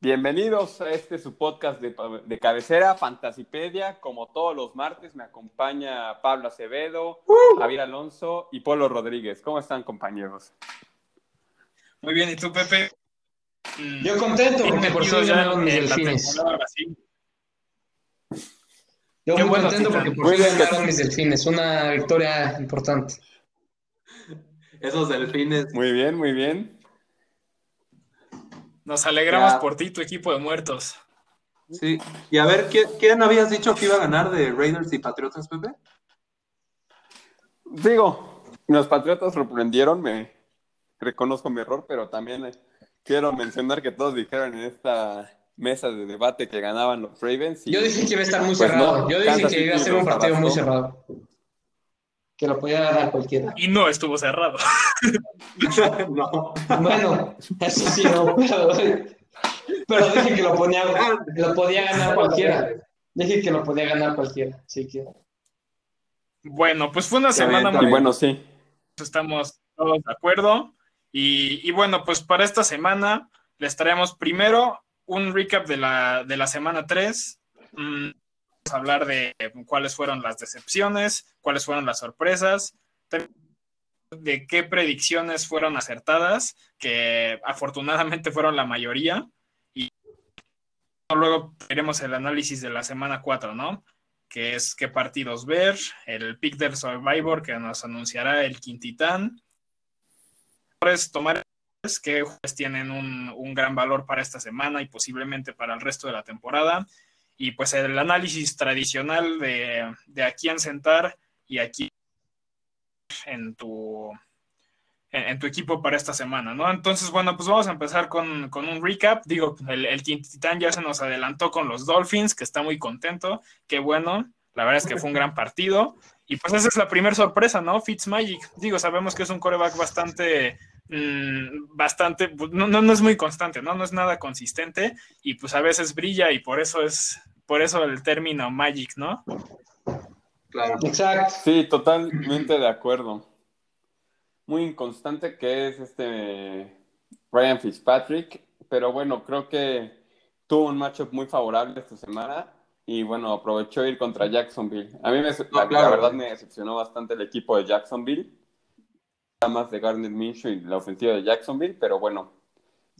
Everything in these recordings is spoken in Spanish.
Bienvenidos a este su podcast de, de cabecera, Fantasipedia. Como todos los martes me acompaña Pablo Acevedo, Javier Alonso y Polo Rodríguez. ¿Cómo están, compañeros? Muy bien, ¿y tú, Pepe? Yo contento porque por fin ganaron mis delfines. Yo Qué muy bueno, contento porque por fin ganaron mis delfines. Una victoria importante. Esos delfines. Muy bien, muy bien. Nos alegramos Ya. por ti, tu equipo de muertos. Sí. Y a ver, ¿quién, quién habías dicho que iba a ganar de Raiders y Patriotas, Pepe? Digo, los Patriotas sorprendieron, me reconozco mi error, pero también eh, quiero mencionar que todos dijeron en esta mesa de debate que ganaban los Ravens. y- Yo dije que iba a estar muy Pues cerrado. no, Yo dije Kansas que iba a ser un partido muy cerrado. Que lo podía ganar cualquiera. Y no estuvo cerrado. no. Bueno, eso sí, no, pero, pero dije que lo, ponía, lo podía ganar cualquiera. Dije que lo podía ganar cualquiera. Así que. Bueno, pues fue una semana muy bueno, sí. estamos todos de acuerdo. Y, y bueno, pues para esta semana les traemos primero un recap de la, de la semana 3. Mm, vamos a hablar de cuáles fueron las decepciones, cuáles fueron las sorpresas, de qué predicciones fueron acertadas, que afortunadamente fueron la mayoría. Y luego veremos el análisis de la semana 4, ¿no? Que es qué partidos ver, el pick del Survivor que nos anunciará el Quintitán. Pues tomar que jugadores tienen un, gran valor para esta semana y posiblemente para el resto de la temporada. Y pues el análisis tradicional de, de a quién sentar y a quién en tu, en, en tu equipo para esta semana, ¿no? Entonces, bueno, pues vamos a empezar con, con un recap. Digo, el, el Titán ya se nos adelantó con los Dolphins, que está muy contento. Qué bueno. La verdad es que fue un gran partido. Y pues esa es la primera sorpresa, ¿no? Fitzmagic. Digo, sabemos que es un coreback bastante, mm, bastante, pues, no, no, no es muy constante, ¿no? No es nada consistente y pues a veces brilla y por eso es, por eso el término Magic, ¿no? Claro. Exacto. Sí, totalmente de acuerdo. Muy inconstante que es este Ryan Fitzpatrick, pero bueno, creo que tuvo un matchup muy favorable esta semana y bueno, aprovechó ir contra Jacksonville. A mí me, la, la claro. verdad me decepcionó bastante el equipo de Jacksonville, más de Gardner Minshew y la ofensiva de Jacksonville, pero bueno,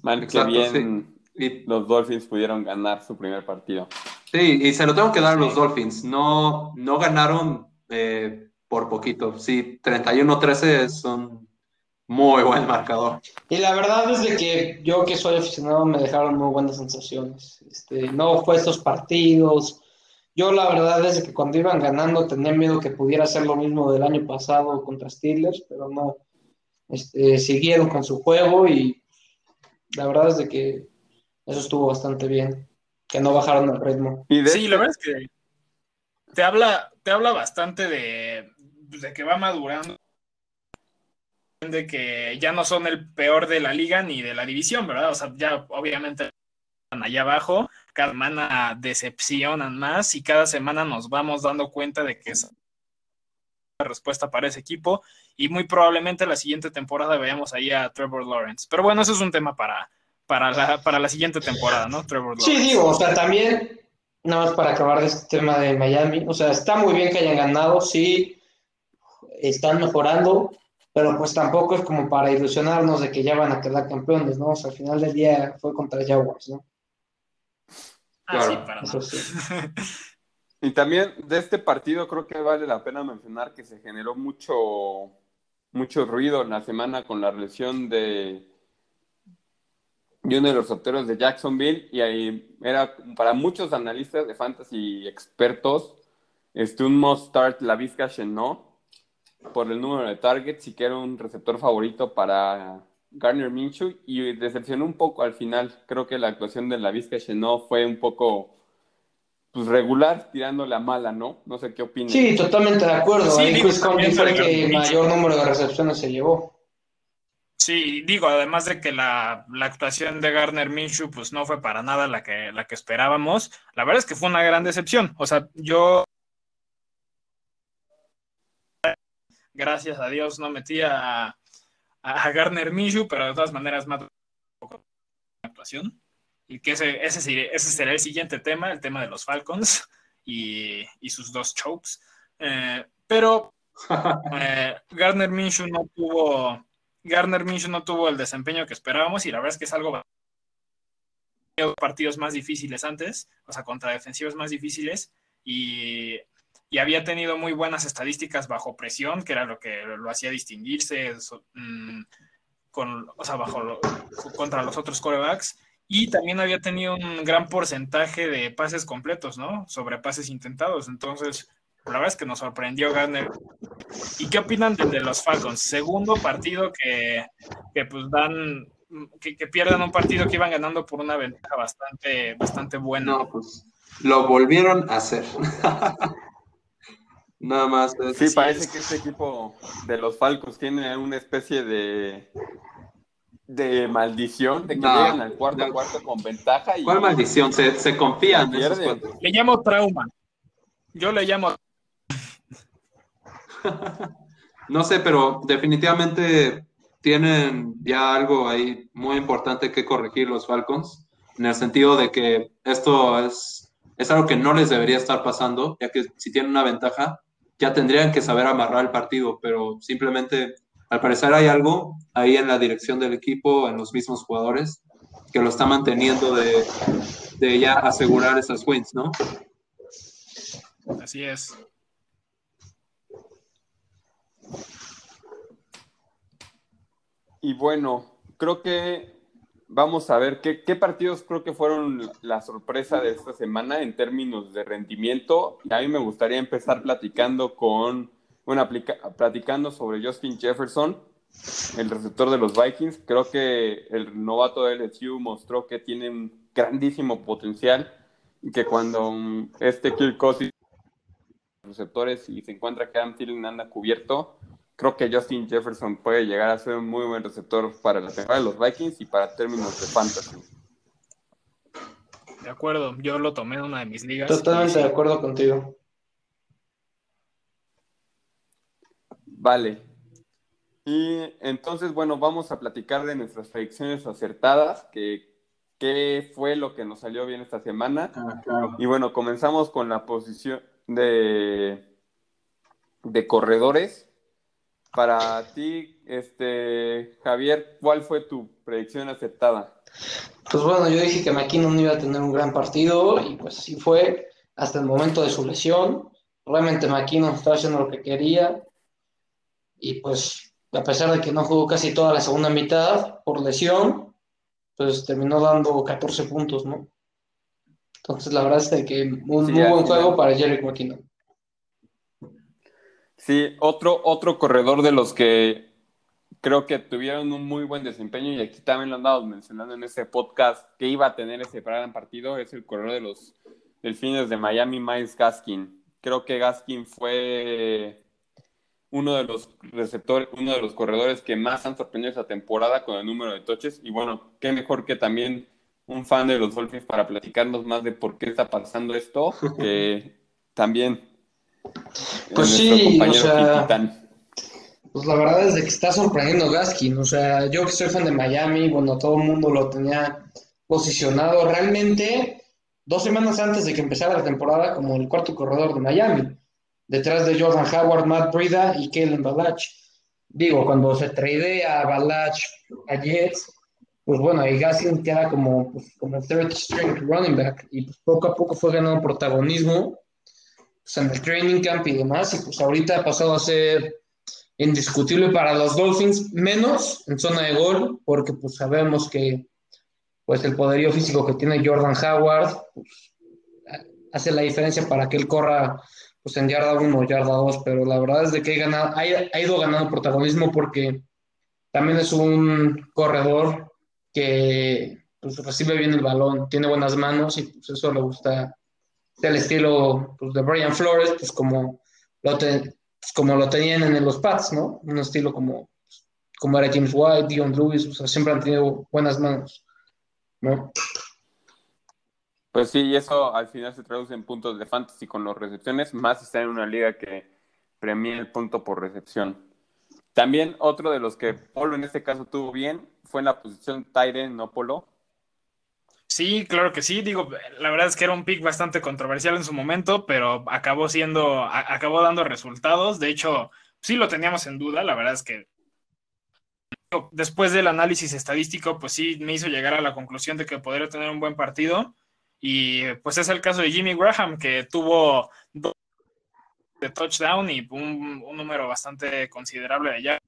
mal que Exacto, bien Y, los Dolphins pudieron ganar su primer partido. sí, y se lo tengo que dar a los Dolphins. No, no ganaron eh, por poquito. Sí, 31-13 es un muy buen marcador. Y la verdad es de que yo que soy aficionado me dejaron muy buenas sensaciones. Este, no fue estos partidos. Yo la verdad es que cuando iban ganando tenía miedo que pudiera ser lo mismo del año pasado contra Steelers, pero no. Este, siguieron con su juego y la verdad es de que eso estuvo bastante bien, que no bajaron el ritmo. Y de Sí, este- la verdad es que te habla, te habla bastante de, de que va madurando, de que ya no son el peor de la liga ni de la división, ¿verdad? O sea, ya obviamente están allá abajo, cada semana decepcionan más y cada semana nos vamos dando cuenta de que es la respuesta para ese equipo y muy probablemente la siguiente temporada veamos ahí a Trevor Lawrence. Pero bueno, eso es un tema para, para, la, para la siguiente temporada, ¿no? Trevor Lawrence. Sí, digo, o sea, también, nada más para acabar de este tema de Miami, o sea, está muy bien que hayan ganado, sí, están mejorando, pero pues tampoco es como para ilusionarnos de que ya van a quedar campeones, ¿no? O sea, al final del día fue contra Jaguars, ¿no? Ah, sí, Claro. para Eso nada. sí. Y también de este partido creo que vale la pena mencionar que se generó mucho, mucho ruido en la semana con la lesión de, uno de los sorteros de Jacksonville y ahí era para muchos analistas de fantasy expertos este, un must start la Vizca Chenot por el número de targets y que era un receptor favorito para Garner Minshew y decepcionó un poco al final. Creo que la actuación de la Vizca Chenot fue un poco pues regular, tirándole a mala, ¿no? No sé qué opinas. Sí, totalmente de acuerdo. Sí, Ahí digo, Chris Conley fue el que- mayor número de recepciones se llevó. Sí, digo, además de que la, la actuación de Garner Minshew pues no fue para nada la que, la que esperábamos, la verdad es que fue una gran decepción. O sea, yo Gracias a Dios no metí a, a Garner Minshew, pero de todas maneras más actuación. Y que ese, ese, ese será el siguiente tema, el tema de los Falcons y, y sus dos chokes. Eh, pero eh, Garner Minshew no tuvo Garner Minshew no tuvo el desempeño que esperábamos y la verdad es que es algo partidos más difíciles antes, o sea, contra defensivos más difíciles y, y, había tenido muy buenas estadísticas bajo presión, que era lo que lo hacía distinguirse mm, con, o sea, bajo contra los otros corebacks y también había tenido un gran porcentaje de pases completos, ¿no? Sobre pases intentados. Entonces, la verdad es que nos sorprendió Garner. ¿Y qué opinan de, los Falcons? Segundo partido que, que pues dan, que, que, pierdan un partido que iban ganando por una ventaja bastante, bastante buena. No, pues lo volvieron a hacer. Nada más. Sí, parece que este equipo de los Falcons tiene una especie de de maldición, de que llegan al cuarto cuarto con ventaja. Y ¿Cuál maldición? Se, se confían. Le llamo trauma. Yo le llamo. no sé, pero definitivamente tienen ya algo ahí muy importante que corregir los Falcons, en el sentido de que esto es, es algo que no les debería estar pasando, ya que si tienen una ventaja, ya tendrían que saber amarrar el partido, pero simplemente al parecer hay algo ahí en la dirección del equipo, en los mismos jugadores, que lo está manteniendo de, de ya asegurar esas wins, ¿no? Así es. Y bueno, creo que vamos a ver qué, qué, partidos creo que fueron la sorpresa de esta semana en términos de rendimiento. Y a mí me gustaría empezar platicando con bueno, platicando sobre Justin Jefferson, el receptor de los Vikings, creo que el novato de LSU mostró que tiene un grandísimo potencial y que cuando este Kirk Cousins receptores y se encuentra que Adam Thielen anda cubierto, creo que Justin Jefferson puede llegar a ser un muy buen receptor para la temporada de los Vikings y para términos de fantasy. De acuerdo, yo lo tomé en una de mis ligas. Totalmente de acuerdo contigo. Vale. Y entonces, bueno, vamos a platicar de nuestras predicciones acertadas, que qué fue lo que nos salió bien esta semana. Ah, y bueno, comenzamos con la posición de, de corredores. Para ti, este Javier, ¿cuál fue tu predicción acertada? Pues bueno, yo dije que McKinnon iba a tener un gran partido y pues así fue hasta el momento de su lesión. Realmente McKinnon estaba haciendo lo que quería y pues a pesar de que no jugó casi toda la segunda mitad por lesión, pues terminó dando 14 puntos, ¿no? Entonces la verdad es que un muy buen juego para Jerry McKinnon. Sí, otro, otro corredor de los que creo que tuvieron un muy buen desempeño y aquí también lo andamos mencionando en ese podcast que iba a tener ese gran partido, es el corredor de los Delfines de Miami, Miles Gaskin. Creo que Gaskin fue uno de los receptores, uno de los corredores que más han sorprendido esta temporada con el número de toches. Y bueno, qué mejor que también un fan de los Dolphins para platicarnos más de por qué está pasando esto, que también. Pues sí, o sea, pues la verdad es que está sorprendiendo Gaskin. O sea, yo que soy fan de Miami, bueno, todo el mundo lo tenía posicionado realmente dos semanas antes de que empezara la temporada como el cuarto corredor de Miami detrás de Jordan Howard, Matt Brida y Kellen Balach. Digo, cuando se tradea a Balach a Jets, pues bueno, ahí Gaskin queda como, pues, como third string running back y pues, poco a poco fue ganando protagonismo pues, en el training camp y demás y pues ahorita ha pasado a ser indiscutible para los Dolphins, menos en zona de gol, porque pues sabemos que pues el poderío físico que tiene Jordan Howard pues, hace la diferencia para que él corra pues en yarda 1 o yarda 2, pero la verdad es de que ha, ido ganando protagonismo porque también es un corredor que pues, recibe bien el balón, tiene buenas manos y pues eso le gusta el estilo pues, de Brian Flores, pues como lo, pues, tenían en los Pats, ¿no? Un estilo como, como era James White, Dion Lewis, o siempre han tenido buenas manos, ¿no? Pues sí, y eso al final se traduce en puntos de fantasy con las recepciones, más está en una liga que premia el punto por recepción. También otro de los que Polo en este caso tuvo bien fue en la posición Tyren, no Polo. Sí, claro que sí. Digo, la verdad es que era un pick bastante controversial en su momento, pero acabó siendo, acabó dando resultados. De hecho, sí lo teníamos en duda. La verdad es que después del análisis estadístico, pues sí me hizo llegar a la conclusión de que podría tener un buen partido. Y pues es el caso de Jimmy Graham, que tuvo dos de touchdown y un, número bastante considerable de allá.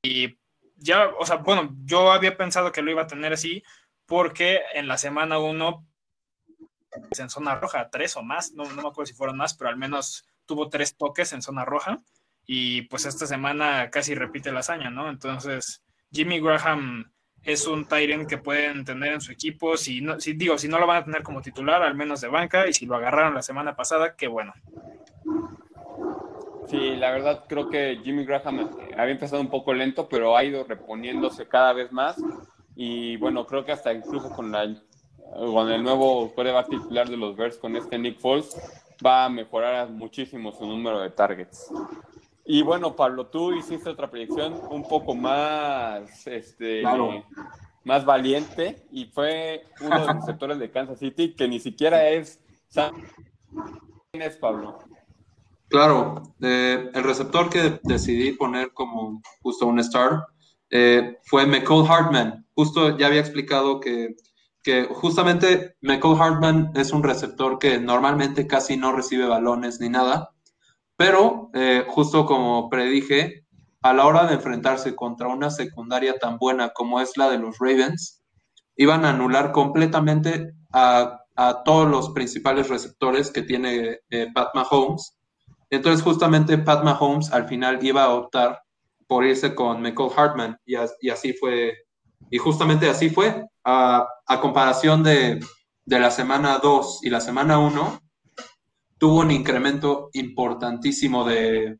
Y ya, o sea, bueno, yo había pensado que lo iba a tener así, porque en la semana 1 en zona roja, tres o más, no, no me acuerdo si fueron más, pero al menos tuvo tres toques en zona roja y pues esta semana casi repite la hazaña, ¿no? Entonces, Jimmy Graham es un Tyrant que pueden tener en su equipo, si, no, si digo, si no lo van a tener como titular, al menos de banca, y si lo agarraron la semana pasada, qué bueno. Sí, la verdad creo que Jimmy Graham había empezado un poco lento, pero ha ido reponiéndose cada vez más y bueno, creo que hasta incluso con, la, con el nuevo coreback titular de los Bears, con este Nick Foles, va a mejorar muchísimo su número de targets. Y bueno, Pablo, tú hiciste otra predicción un poco más, este, más valiente y fue uno de los receptores de Kansas City que ni siquiera es... ¿Quién es Pablo? Claro, eh, el receptor que decidí poner como justo un star eh, fue McCall Hartman. Justo ya había explicado que, que justamente McCall Hartman es un receptor que normalmente casi no recibe balones ni nada, pero eh, justo como predije, a la hora de enfrentarse contra una secundaria tan buena como es la de los Ravens, iban a anular completamente a, todos los principales receptores que tiene eh, Pat Mahomes. Entonces justamente Pat Mahomes al final iba a optar por irse con Michael Hartman y, así fue, y justamente así fue, a, comparación de, la semana 2 y la semana 1, tuvo un incremento importantísimo de,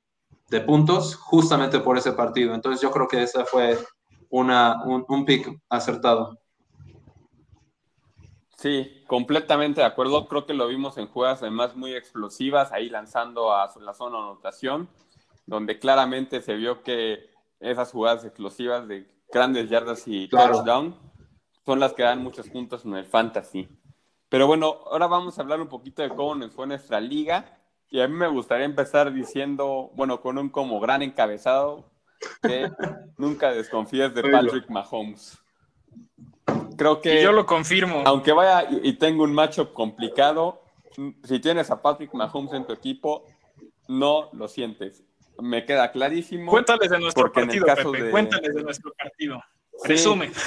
puntos justamente por ese partido. Entonces yo creo que ese fue una, un, un pick acertado. Sí, completamente de acuerdo. Creo que lo vimos en jugadas además muy explosivas, ahí lanzando a la zona de anotación donde claramente se vio que esas jugadas explosivas de grandes yardas y touchdown son las que dan muchos puntos en el fantasy. Pero bueno, ahora vamos a hablar un poquito de cómo nos fue nuestra liga. Y a mí me gustaría empezar diciendo, bueno, con un como gran encabezado, que nunca desconfíes de Patrick Mahomes. Creo que... yo lo confirmo. Aunque vaya y tenga un matchup complicado, si tienes a Patrick Mahomes en tu equipo, no lo sientes me queda clarísimo. Cuéntales de nuestro partido, Pepe. Cuéntales de nuestro partido. Presume.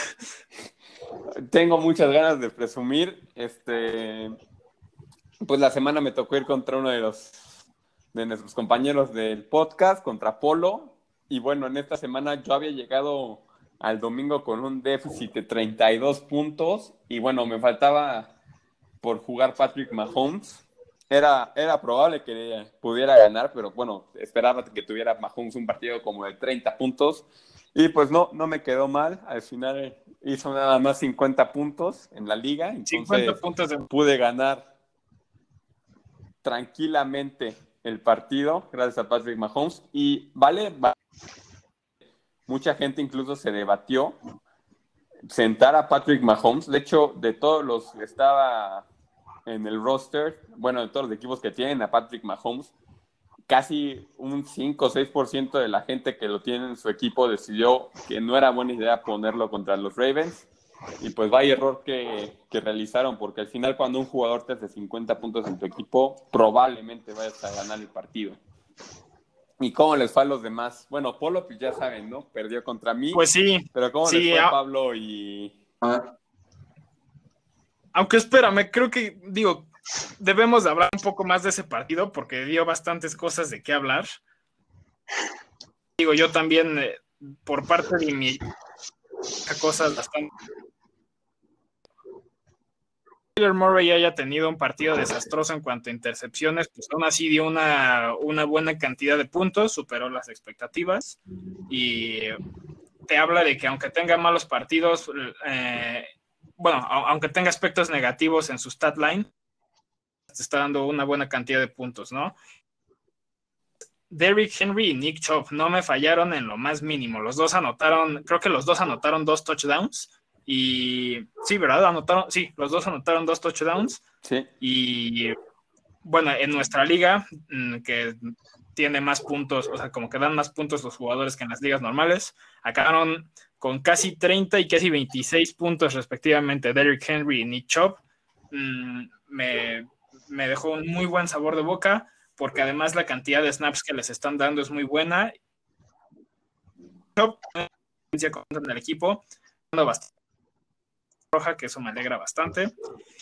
Tengo muchas ganas de presumir. Este, pues la semana me tocó ir contra uno de los de nuestros compañeros del podcast, contra Polo. Y bueno, en esta semana yo había llegado al domingo con un déficit de 32 puntos. Y bueno, me faltaba por jugar Patrick Mahomes era, era probable que pudiera ganar, pero bueno, esperaba que tuviera Mahomes un partido como de 30 puntos. Y pues no, no me quedó mal. Al final hizo nada más 50 puntos en la liga. Entonces 50 puntos pude ganar tranquilamente el partido gracias a Patrick Mahomes. Y vale, mucha gente incluso se debatió sentar a Patrick Mahomes. De hecho, de todos los que estaba en el roster, bueno, de todos los equipos que tienen a Patrick Mahomes, casi un 5 o 6% de la gente que lo tiene en su equipo decidió que no era buena idea ponerlo contra los Ravens. Y pues vaya error que, que realizaron, porque al final cuando un jugador te hace 50 puntos en tu equipo, probablemente vayas a ganar el partido. ¿Y cómo les fue a los demás? Bueno, Polo, pues ya saben, ¿no? Perdió contra mí. Pues sí. Pero ¿cómo les fue a Pablo y, ah. Aunque espérame, creo que, digo, debemos hablar un poco más de ese partido porque dio bastantes cosas de qué hablar. Digo, yo también, eh, por parte de mi cosas bastante. Taylor Murray haya tenido un partido desastroso en cuanto a intercepciones, pues aún así dio una, una buena cantidad de puntos, superó las expectativas y te habla de que aunque tenga malos partidos, eh, bueno, aunque tenga aspectos negativos en su stat line, te está dando una buena cantidad de puntos, ¿no? Derrick Henry y Nick Chubb no me fallaron en lo más mínimo. Los dos anotaron, creo que los dos anotaron dos touchdowns. Y sí, ¿verdad? Anotaron, sí, los dos anotaron dos touchdowns. Sí. Y bueno, en nuestra liga, mm, que tiene más puntos, o sea, como que dan más puntos los jugadores que en las ligas normales, acabaron con casi 30 y casi 26 puntos respectivamente Derrick Henry y Nick Chubb. Mm, me, me dejó un muy buen sabor de boca porque además la cantidad de snaps que les están dando es muy buena. en el equipo, bastante roja, que eso me alegra bastante.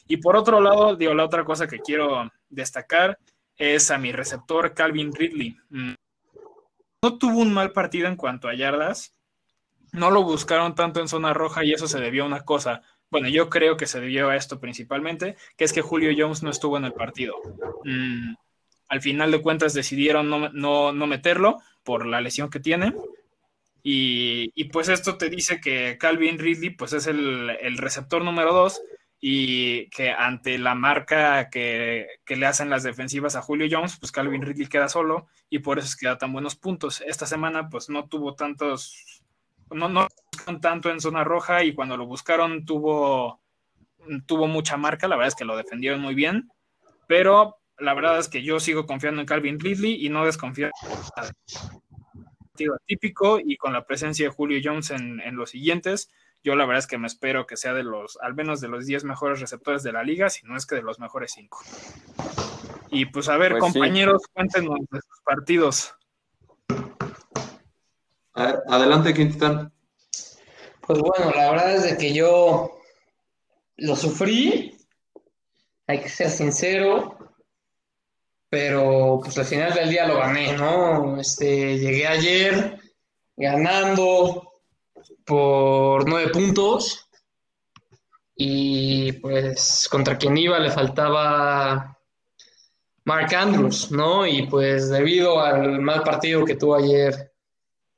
Y por otro lado, digo, la otra cosa que quiero destacar es a mi receptor Calvin Ridley. Mm, no tuvo un mal partido en cuanto a yardas, no lo buscaron tanto en zona roja y eso se debió a una cosa. Bueno, yo creo que se debió a esto principalmente, que es que Julio Jones no estuvo en el partido. Mm, al final de cuentas decidieron no, meterlo por la lesión que tiene. Y, pues esto te dice que Calvin Ridley pues es el, receptor número dos y que ante la marca que, le hacen las defensivas a Julio Jones, pues Calvin Ridley queda solo y por eso es que da tan buenos puntos. Esta semana pues no tuvo tantos, no, no tanto en zona roja y cuando lo buscaron tuvo, tuvo mucha marca, la verdad es que lo defendieron muy bien, pero la verdad es que yo sigo confiando en Calvin Ridley y no desconfío típico y con la presencia de Julio Jones en, los siguientes, yo la verdad es que me espero que sea de los, al menos de los 10 mejores receptores de la liga, si no es que de los mejores 5. Y pues a ver, pues compañeros, cuéntenos de sus partidos. Adelante, Quintán. Pues bueno, la verdad es de que yo lo sufrí, hay que ser sincero, pero pues al final del día lo gané, ¿no? Este, llegué ayer ganando por nueve puntos y pues contra quien iba le faltaba Mark Andrews, ¿no? Y pues debido al mal partido que tuvo ayer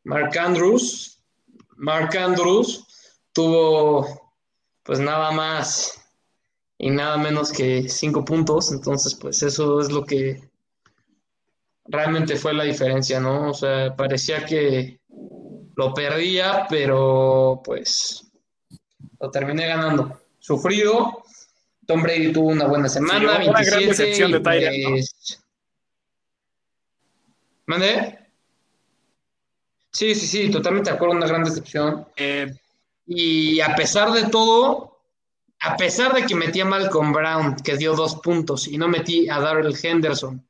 Mark Andrews, Mark Andrews tuvo pues nada más y nada menos que cinco puntos. Entonces, pues eso es lo que realmente fue la diferencia, ¿no? O sea, parecía que lo perdía, pero pues lo terminé ganando. Sufrido. Tom Brady tuvo una buena semana, sí, 27 una gran de pues... ¿Mande? Sí, sí, sí, totalmente de acuerdo, una gran decepción. Eh, y a pesar de todo, a pesar de que metí a Malcolm Brown, que dio dos puntos, y no metí a Darrell Henderson,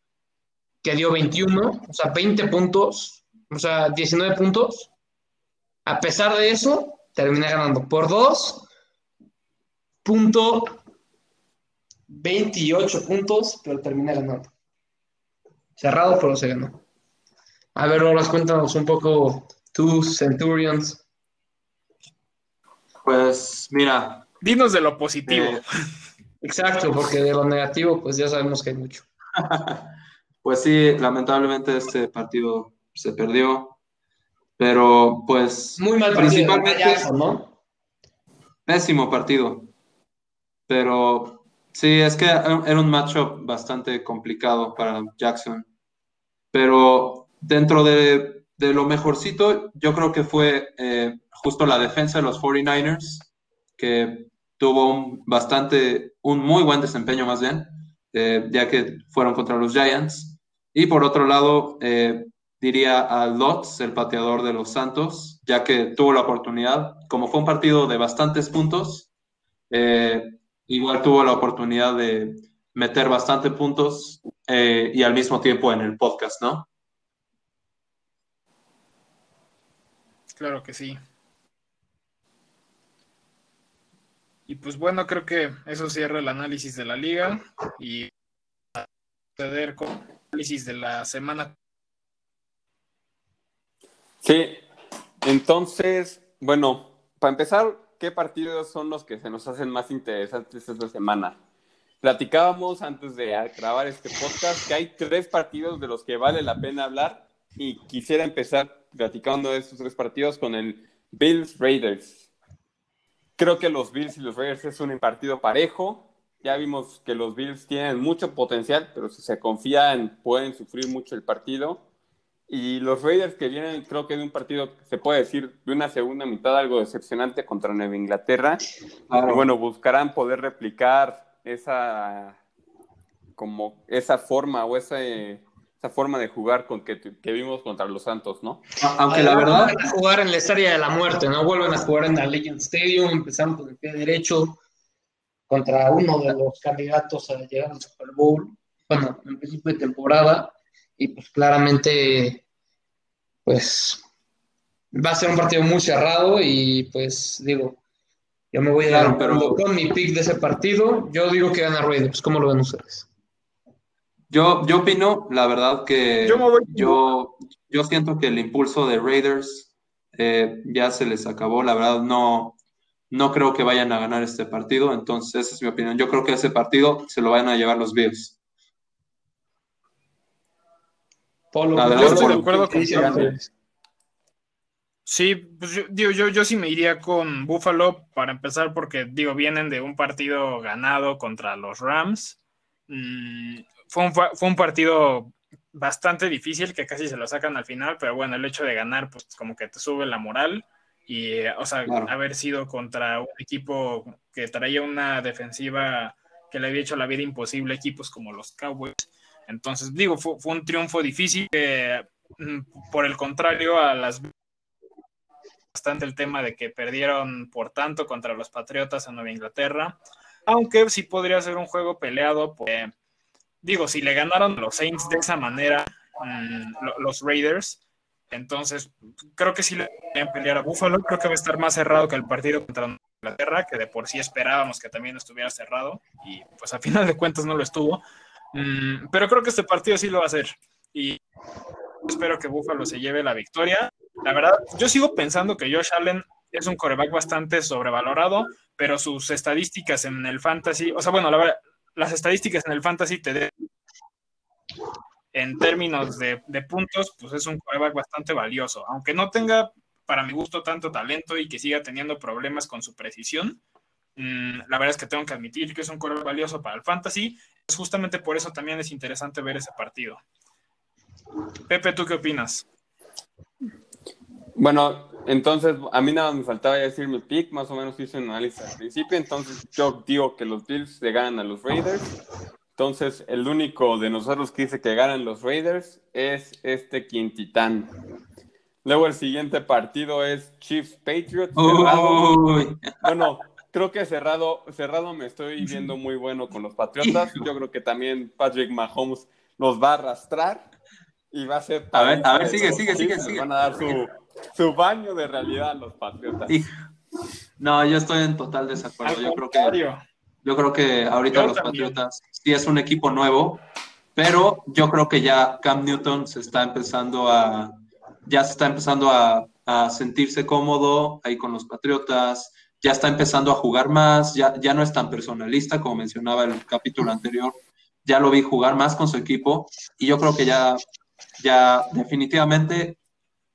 que dio 21, o sea, 20 puntos, o sea, 19 puntos, a pesar de eso, terminé ganando por dos, punto 28 puntos, pero terminé ganando. Cerrado, pero se ganó. A ver, ahora cuéntanos un poco tus Centurions. Pues mira, Dinos de lo positivo. Eh, exacto, porque de lo negativo, pues ya sabemos que hay mucho. pues sí, lamentablemente este partido se perdió, pero pues muy mal principalmente ¿no? Pésimo partido. Pero sí, es que era un matchup bastante complicado para Jackson. Pero dentro de, lo mejorcito, yo creo que fue eh, justo la defensa de los 49ers, que tuvo un bastante, un muy buen desempeño más bien, eh, ya que fueron contra los Giants. Y por otro lado, eh, diría a Lotz, el pateador de los Santos, ya que tuvo la oportunidad, como fue un partido de bastantes puntos, igual tuvo la oportunidad de meter bastantes puntos y al mismo tiempo en el podcast, ¿no? Claro que sí. Y pues bueno, creo que eso cierra el análisis de la liga y proceder con el análisis de la semana. Sí, entonces, bueno, para empezar, ¿qué partidos son los que se nos hacen más interesantes esta semana? Platicábamos antes de grabar este podcast que hay tres partidos de los que vale la pena hablar y quisiera empezar platicando de estos tres partidos con el Bills Raiders. Creo que los Bills y los Raiders es un partido parejo. Ya vimos que los Bills tienen mucho potencial, pero si se confían pueden sufrir mucho el partido. Y los Raiders que vienen, creo que de un partido, se puede decir, de una segunda mitad algo decepcionante contra Nueva Inglaterra. Bueno, buscarán poder replicar esa como esa forma o ese esa forma de jugar con que, que, vimos contra los Santos, ¿no? Aunque la verdad... Vuelven a jugar en la Estadia de la Muerte, ¿no? Vuelven a jugar en la Legend Stadium, empezaron con el pie derecho contra uno de los candidatos a llegar al Super Bowl, bueno, en principio de temporada, y pues claramente, pues va a ser un partido muy cerrado y pues digo, yo me voy a dar pero... con mi pick de ese partido, yo digo que gana Raiders, ¿cómo lo ven ustedes? Yo, yo opino, la verdad, que yo, yo, siento que el impulso de Raiders eh, ya se les acabó. La verdad, no, no creo que vayan a ganar este partido. Entonces, esa es mi opinión. Yo creo que ese partido se lo van a llevar los Bills. Polo, yo estoy de acuerdo con Sí, pues yo, digo, yo, yo sí me iría con Buffalo para empezar porque, digo, vienen de un partido ganado contra los Rams. Mm, fue un, partido bastante difícil que casi se lo sacan al final, pero bueno, el hecho de ganar, pues como que te sube la moral y, o sea, haber sido contra un equipo que traía una defensiva que le había hecho la vida imposible a equipos como los Cowboys. Entonces, digo, fue, un triunfo difícil que, mm, por el contrario, a las bastante el tema de que perdieron por tanto contra los Patriotas en Nueva Inglaterra, aunque sí podría ser un juego peleado, porque digo, si le ganaron los Saints de esa manera, mm, los Raiders, entonces creo que sí le a pelear a Buffalo. Creo que va a estar más cerrado que el partido contra Inglaterra, que de por sí esperábamos que también estuviera cerrado, y pues a final de cuentas no lo estuvo. Mm, pero creo que este partido sí lo va a hacer. Y espero que Buffalo se lleve la victoria. La verdad, yo sigo pensando que Josh Allen es un coreback bastante sobrevalorado, pero sus estadísticas en el fantasy, o sea, bueno, la verdad, las estadísticas en el fantasy te den en términos de, puntos, pues es un quarterback bastante valioso. Aunque no tenga, para mi gusto, tanto talento y que siga teniendo problemas con su precisión, mm, la verdad es que tengo que admitir que es un quarterback valioso para el fantasy. Es justamente por eso también es interesante ver ese partido. Pepe, ¿tú qué opinas? Bueno, entonces a mí nada me faltaba decir mi pick, más o menos hice un análisis al principio, entonces yo digo que los Bills le ganan a los Raiders. Entonces, el único de nosotros que dice que ganan los Raiders es este Quintitán. Luego el siguiente partido es Chiefs Patriots. Bueno, creo que cerrado, cerrado me estoy viendo muy bueno con los Patriotas. Yo creo que también Patrick Mahomes nos va a arrastrar y va a ser. A ver, a ver, sigue, sigue, sigue, sigue. Van a dar su, su baño de realidad los Patriotas. No, yo estoy en total desacuerdo. yo creo que yo creo que ahorita los Patriotas sí es un equipo nuevo, pero yo creo que ya Cam Newton se está empezando a ya se está empezando a, a sentirse cómodo ahí con los Patriotas, ya está empezando a jugar más, ya, ya no es tan personalista como mencionaba el capítulo anterior, ya lo vi jugar más con su equipo y yo creo que ya, ya definitivamente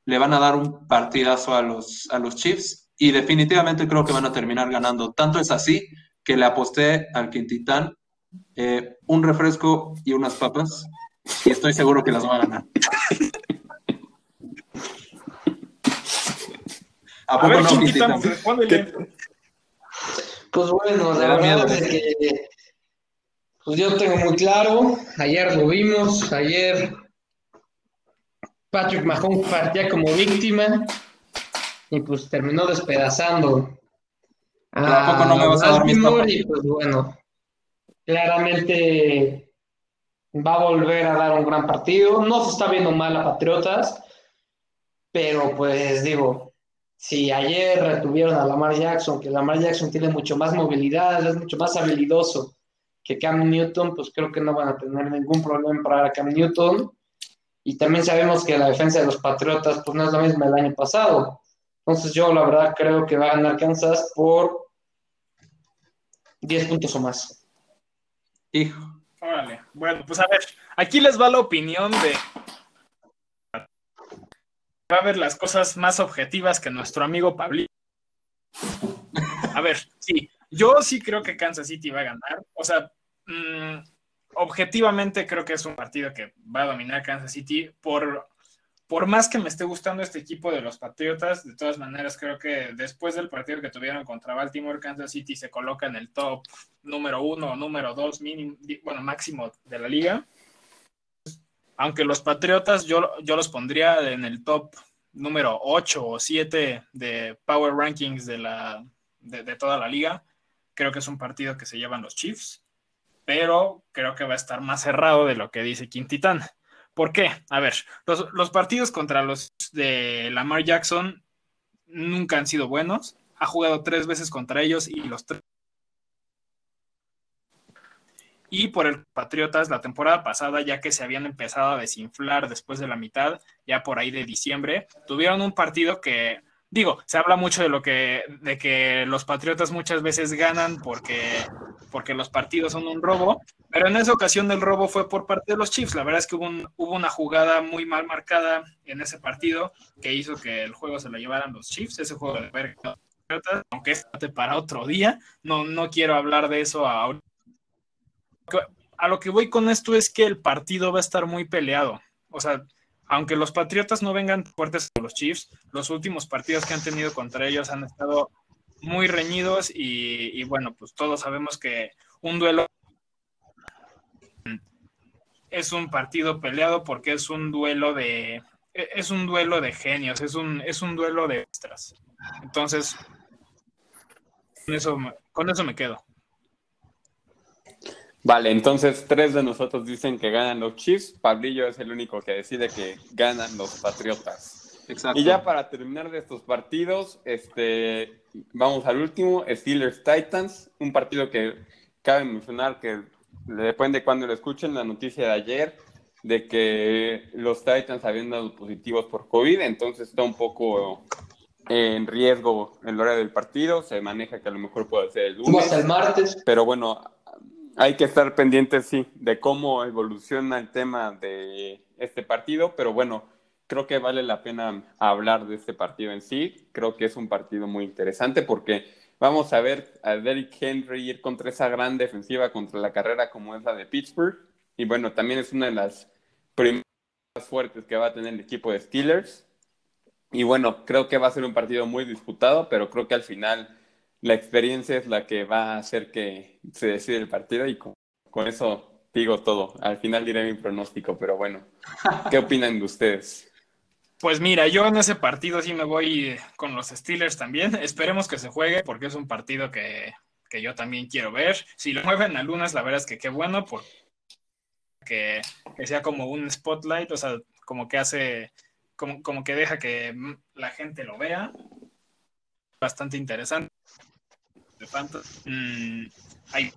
le van a dar un partidazo a los, a los Chiefs y definitivamente creo que van a terminar ganando. Tanto es así que le aposté al Quintitán eh, un refresco y unas papas y estoy seguro que las va a ganar. ¿A poco no, Quintitán? Pues bueno, la verdad es que pues yo tengo muy claro, ayer lo vimos, ayer Patrick Mahomes partía como víctima y pues terminó despedazando a, poco no me vas a dar y pues bueno, claramente va a volver a dar un gran partido. No se está viendo mal a Patriotas, pero pues digo, si ayer retuvieron a Lamar Jackson, que Lamar Jackson tiene mucho más movilidad, es mucho más habilidoso que Cam Newton, pues creo que no van a tener ningún problema para Cam Newton. Y también sabemos que la defensa de los Patriotas pues no es la misma del año pasado. Entonces yo la verdad creo que va a ganar Kansas por 10 puntos o más. Hijo. Órale. Bueno, pues a ver, aquí les va la opinión de... Va a ver las cosas más objetivas que nuestro amigo Pablito. A ver, sí, yo sí creo que Kansas City va a ganar. O sea, mm, objetivamente creo que es un partido que va a dominar Kansas City por, por más que me esté gustando este equipo de los Patriotas, de todas maneras creo que después del partido que tuvieron contra Baltimore, Kansas City se coloca en el top número uno número dos, mínimo, bueno, máximo de la liga. Aunque los Patriotas yo, yo los pondría en el top número 8 o 7 de Power Rankings de, la, de toda la liga. Creo que es un partido que se llevan los Chiefs, pero creo que va a estar más cerrado de lo que dice Quintitán. ¿Por qué? A ver, los, partidos contra los de Lamar Jackson nunca han sido buenos. Ha jugado tres veces contra ellos y los tres. Y por el Patriotas, la temporada pasada, ya que se habían empezado a desinflar después de la mitad, ya por ahí de diciembre, tuvieron un partido que digo, se habla mucho de lo que, de que los Patriotas muchas veces ganan porque, porque los partidos son un robo, pero en esa ocasión el robo fue por parte de los Chiefs. La verdad es que hubo, una jugada muy mal marcada en ese partido que hizo que el juego se lo llevaran los Chiefs, ese juego de verga, aunque es para otro día, no, no quiero hablar de eso ahora. A lo que voy con esto es que el partido va a estar muy peleado. O sea, aunque los Patriotas no vengan fuertes con los Chiefs, los últimos partidos que han tenido contra ellos han estado muy reñidos y, bueno, pues todos sabemos que un duelo es un partido peleado porque es un duelo de es un duelo de genios, es un, es un duelo de extras. Entonces, con eso, con eso me quedo. Vale, entonces tres de nosotros dicen que ganan los Chiefs. Pablillo es el único que decide que ganan los Patriotas. Exacto. Y ya para terminar de estos partidos, este, vamos al último, Steelers Titans, un partido que cabe mencionar que depende de cuando lo escuchen, la noticia de ayer de que los Titans habían dado positivos por COVID, entonces está un poco en riesgo el hora del partido, se maneja que a lo mejor puede ser el lunes. Hasta el martes. Pero bueno, hay que estar pendientes, sí, de cómo evoluciona el tema de este partido, pero bueno, creo que vale la pena hablar de este partido en sí. Creo que es un partido muy interesante porque vamos a ver a Derrick Henry ir contra esa gran defensiva contra la carrera como es la de Pittsburgh. Y bueno, también es una de las primeras fuertes que va a tener el equipo de Steelers. Y bueno, creo que va a ser un partido muy disputado, pero creo que al final la experiencia es la que va a hacer que se decide el partido y con, eso digo todo. Al final diré mi pronóstico, pero bueno, ¿qué opinan de ustedes? Pues mira, yo en ese partido sí me voy con los Steelers también. Esperemos que se juegue porque es un partido que, yo también quiero ver. Si lo mueven a lunes, la verdad es que qué bueno, porque que, sea como un spotlight, o sea, como que hace, como, como que deja que la gente lo vea. Bastante interesante de. Mm, hay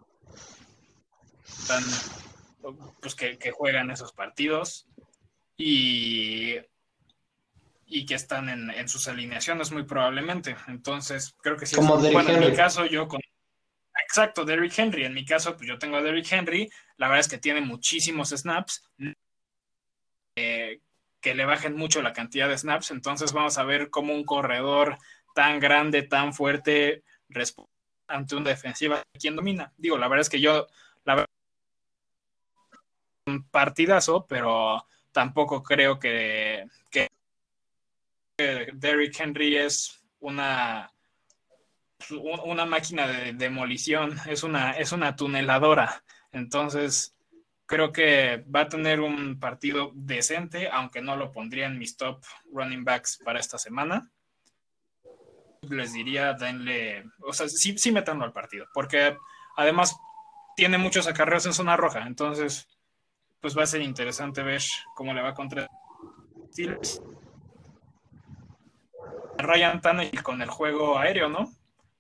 pues que, juegan esos partidos y, y que están en, sus alineaciones muy probablemente. Entonces, creo que sí. Como bueno, en mi caso, yo con... Exacto, Derrick Henry. En mi caso, pues yo tengo a Derrick Henry. La verdad es que tiene muchísimos snaps. Eh, que le bajen mucho la cantidad de snaps. Entonces vamos a ver cómo un corredor tan grande, tan fuerte, responde ante una defensiva, ¿quién domina? Digo, la verdad es que yo, la un partidazo, pero tampoco creo que, que Derrick Henry es una, una máquina de demolición, es una, es una tuneladora. Entonces, creo que va a tener un partido decente, aunque no lo pondría en mis top running backs para esta semana les diría, denle, o sea, sí, sí metanlo al partido, porque además tiene muchos acarreos en zona roja, entonces, pues va a ser interesante ver cómo le va contra Steelers. Ryan Tannehill con el juego aéreo, ¿no?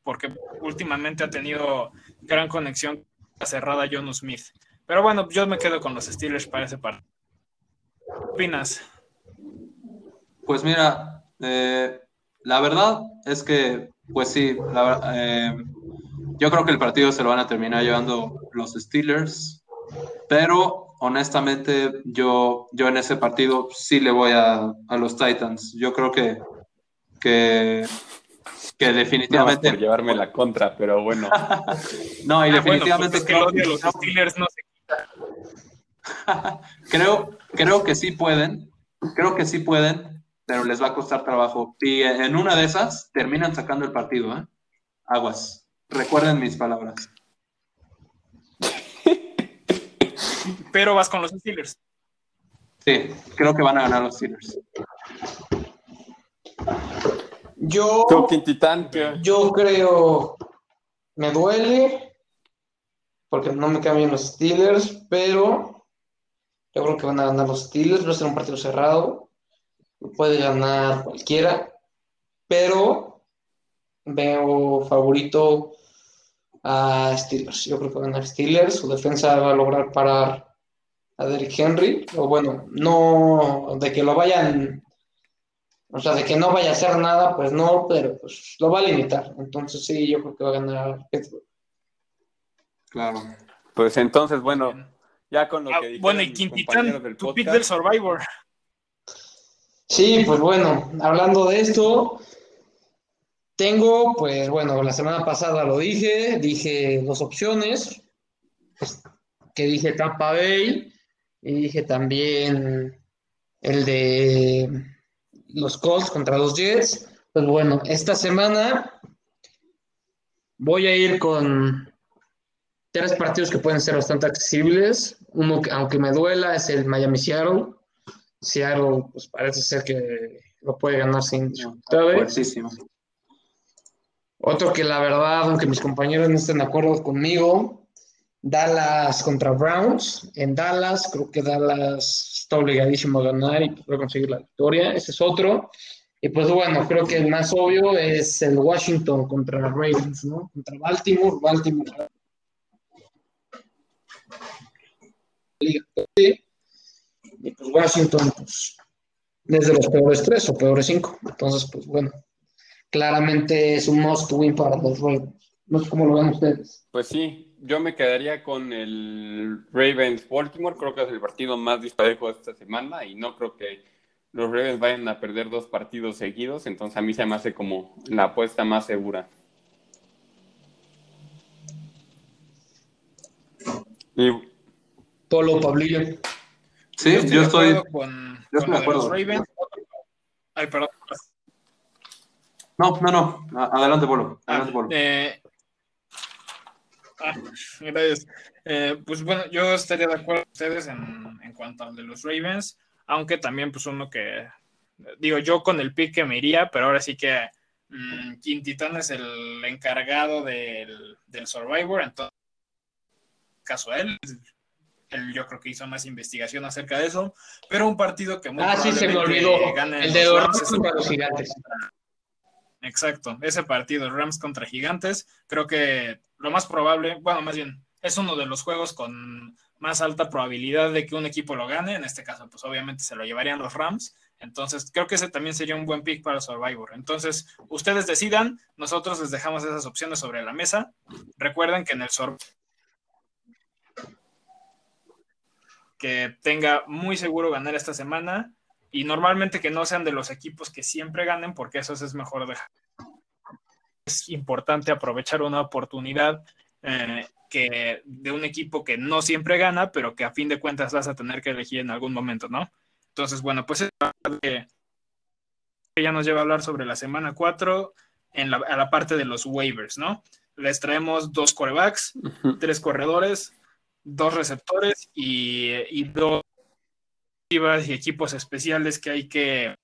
Porque últimamente ha tenido gran conexión cerrada John Smith. Pero bueno, yo me quedo con los Steelers para ese partido. ¿Qué opinas? Pues mira, eh, la verdad es que, pues sí, eh, yo creo que el partido se lo van a terminar llevando los Steelers, pero honestamente yo, yo en ese partido sí le voy a, los Titans. Yo creo que, que, que definitivamente... por llevarme la contra, pero bueno. no, y ah, definitivamente pues creo que los Steelers no se creo, creo que sí pueden, creo que sí pueden, pero les va a costar trabajo. Y en una de esas terminan sacando el partido, ¿eh? Aguas. Recuerden mis palabras. Pero vas con los Steelers. Sí, creo que van a ganar los Steelers. Yo, yo creo, me duele, porque no me cambian los Steelers, pero yo creo que van a ganar los Steelers, va a ser un partido cerrado, puede ganar cualquiera, pero veo favorito a Steelers. Yo creo que van a ganar Steelers, su defensa va a lograr parar a Derrick Henry, o bueno, no de que lo vayan o sea, de que no vaya a hacer nada, pues no, pero pues lo va a limitar. Entonces sí, yo creo que va a ganar Pittsburgh. Claro. Pues entonces, bueno, ya con lo ah, que Bueno, y Quintitán, tu pick del Survivor. Sí, pues bueno, hablando de esto, tengo, pues bueno, la semana pasada lo dije, dije dos opciones, pues, que dije Tampa Bay y dije también el de los Colts contra los Jets. Pues bueno, esta semana voy a ir con tres partidos que pueden ser bastante accesibles. Uno, aunque me duela, es el Miami Seattle. Seattle, pues parece ser que lo puede ganar sin dificultades. Otro que la verdad, aunque mis compañeros no estén de acuerdo conmigo, Dallas contra Browns. En Dallas, creo que Dallas está obligadísimo a ganar y poder conseguir la victoria. Ese es otro. Y pues bueno, creo que el más obvio es el Washington contra Ravens, ¿no? Contra Baltimore. Baltimore. Y pues Washington, pues, desde los peores tres o peores cinco. Entonces, pues bueno, claramente es un must win para los Ravens. No sé cómo lo ven ustedes. Pues sí, yo me quedaría con el Ravens Baltimore. Creo que es el partido más disparejo de esta semana y no creo que los Ravens vayan a perder dos partidos seguidos. Entonces a mí se me hace como la apuesta más segura. Y... Polo Pablillo. Sí, yo estoy, con, yo estoy de acuerdo. Los Ravens. Ay, perdón. No, no, no. Adelante, Polo. Adelante, Polo. Eh, Ah, gracias. Eh, pues bueno, yo estaría de acuerdo con ustedes en, en, cuanto al de los Ravens, aunque también pues uno que, digo, yo con el pick que me iría, pero ahora sí que mmm, Quintitán es el encargado del, del Survivor, entonces, caso a él, él yo creo que hizo más investigación acerca de eso, pero un partido que muy ah, sí, se me olvidó. el de los gigantes. Exacto, ese partido, Rams contra Gigantes, creo que lo más probable, bueno, más bien, es uno de los juegos con más alta probabilidad de que un equipo lo gane. En este caso, pues obviamente se lo llevarían los Rams. Entonces, creo que ese también sería un buen pick para Survivor. Entonces, ustedes decidan, nosotros les dejamos esas opciones sobre la mesa. Recuerden que en el Survivor que tenga muy seguro ganar esta semana y normalmente que no sean de los equipos que siempre ganen, porque eso es mejor dejar. Es importante aprovechar una oportunidad eh, que de un equipo que no siempre gana, pero que a fin de cuentas vas a tener que elegir en algún momento, ¿no? Entonces, bueno, pues que ya nos lleva a hablar sobre la semana 4 en la, a la parte de los waivers, ¿no? Les traemos dos corebacks, tres corredores, dos receptores y, y dos y equipos especiales que hay que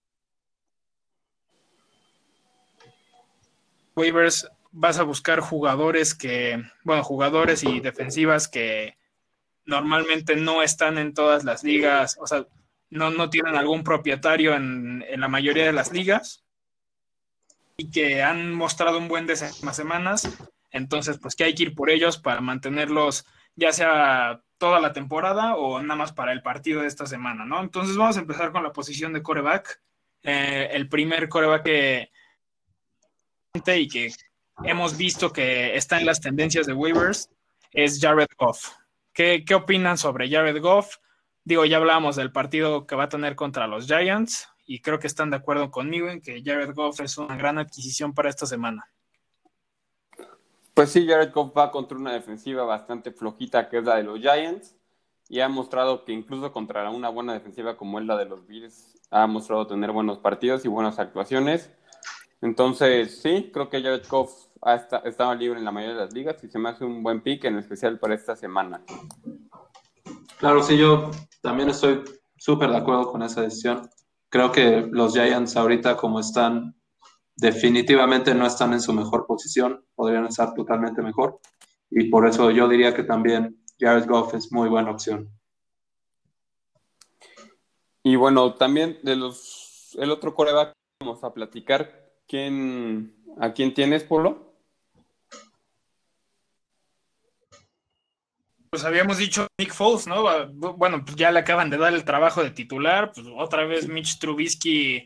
waivers vas a buscar jugadores que, bueno, jugadores y defensivas que normalmente no están en todas las ligas, o sea, no, no tienen algún propietario en, la mayoría de las ligas y que han mostrado un buen desempeño semanas. Entonces, pues que hay que ir por ellos para mantenerlos ya sea toda la temporada o nada más para el partido de esta semana, ¿no? Entonces vamos a empezar con la posición de coreback. Eh, el primer coreback que y que hemos visto que está en las tendencias de waivers es Jared Goff. ¿Qué, ¿Qué, opinan sobre Jared Goff? Digo, ya hablamos del partido que va a tener contra los Giants y creo que están de acuerdo conmigo en que Jared Goff es una gran adquisición para esta semana. Pues sí, Jared Goff va contra una defensiva bastante flojita que es la de los Giants. y ha mostrado que incluso contra una buena defensiva como es la de los Bills, ha mostrado tener buenos partidos y buenas actuaciones. Entonces, sí, creo que Jared Goff ha estado libre en la mayoría de las ligas y se me hace un buen pick, en especial para esta semana. Claro, sí, yo también estoy súper de acuerdo con esa decisión. Creo que los Giants ahorita como están, definitivamente no están en su mejor posición, podrían estar totalmente mejor. Y por eso yo diría que también Jared Goff es muy buena opción. Y bueno, también de los el otro coreback vamos a platicar. ¿Quién, ¿A quién tienes, Polo? Pues habíamos dicho Nick Foles, ¿no? Bueno, pues ya le acaban de dar el trabajo de titular, pues otra vez Mitch Trubisky,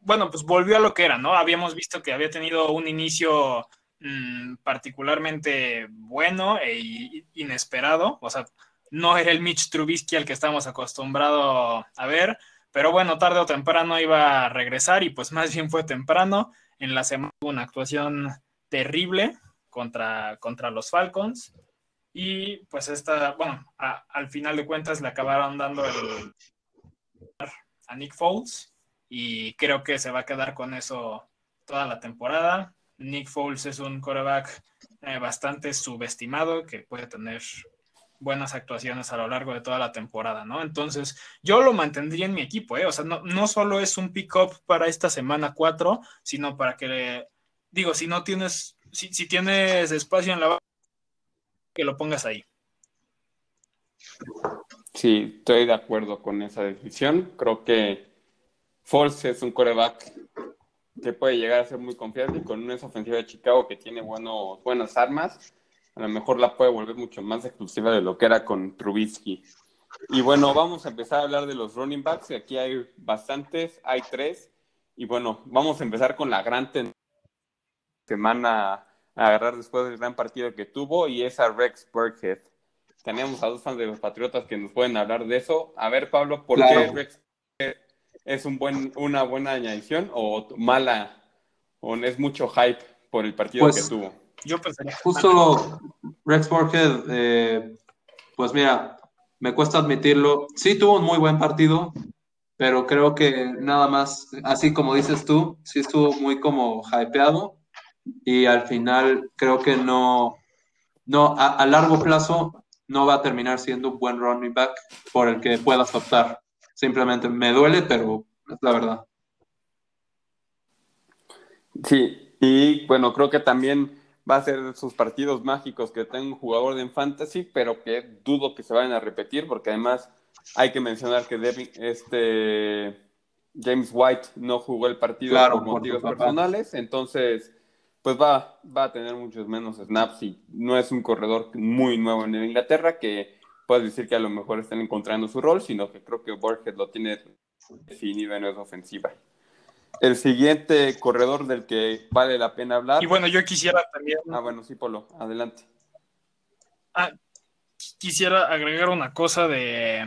bueno, pues volvió a lo que era, ¿no? Habíamos visto que había tenido un inicio Mm, particularmente bueno e inesperado. O sea, no era el Mitch Trubisky al que estamos acostumbrados a ver, pero bueno, tarde o temprano iba a regresar y pues más bien fue temprano. En la semana hubo una actuación terrible contra, contra los Falcons y pues esta, bueno, al final de cuentas le acabaron dando el a Nick Foles y creo que se va a quedar con eso toda la temporada. Nick Foles es un quarterback eh, bastante subestimado que puede tener buenas actuaciones a lo largo de toda la temporada, ¿no? Entonces, yo lo mantendría en mi equipo, ¿eh? O sea, no, no solo es un pick-up para esta semana 4, sino para que, digo, si no tienes, si, si tienes espacio en la que lo pongas ahí. Sí, estoy de acuerdo con esa decisión. Creo que Foles es un coreback que puede llegar a ser muy confiable y con una ofensiva de Chicago que tiene buenos, buenas armas, a lo mejor la puede volver mucho más exclusiva de lo que era con Trubisky. Y bueno, vamos a empezar a hablar de los running backs. Aquí hay bastantes, hay tres. Y bueno, vamos a empezar con la gran semana a agarrar después del gran partido que tuvo y es a Rex Burkhead. Tenemos a dos fans de los Patriotas que nos pueden hablar de eso. A ver, Pablo, ¿por qué Rex es un buen, una buena añadición o mala o es mucho hype por el partido pues, que tuvo? Yo Justo Rex Burkhead, eh, pues mira, me cuesta admitirlo. Sí tuvo un muy buen partido, pero creo que nada más, así como dices tú, sí estuvo muy como hypeado y al final creo que no, no a, a largo plazo no va a terminar siendo un buen running back por el que puedas optar. Simplemente me duele, pero es la verdad. Sí, y bueno, creo que también va a ser sus partidos mágicos que tenga un jugador de fantasy, pero que dudo que se vayan a repetir, porque además hay que mencionar que este James White no jugó el partido por motivos personales, entonces pues va, va a tener muchos menos snaps y no es un corredor muy nuevo en Inglaterra que puedes decir que a lo mejor están encontrando su rol, sino que creo que Borges lo tiene definido en esa ofensiva. El siguiente corredor del que vale la pena hablar. Y bueno, yo quisiera también. Ah, bueno, sí, Polo, adelante. Ah, quisiera agregar una cosa de.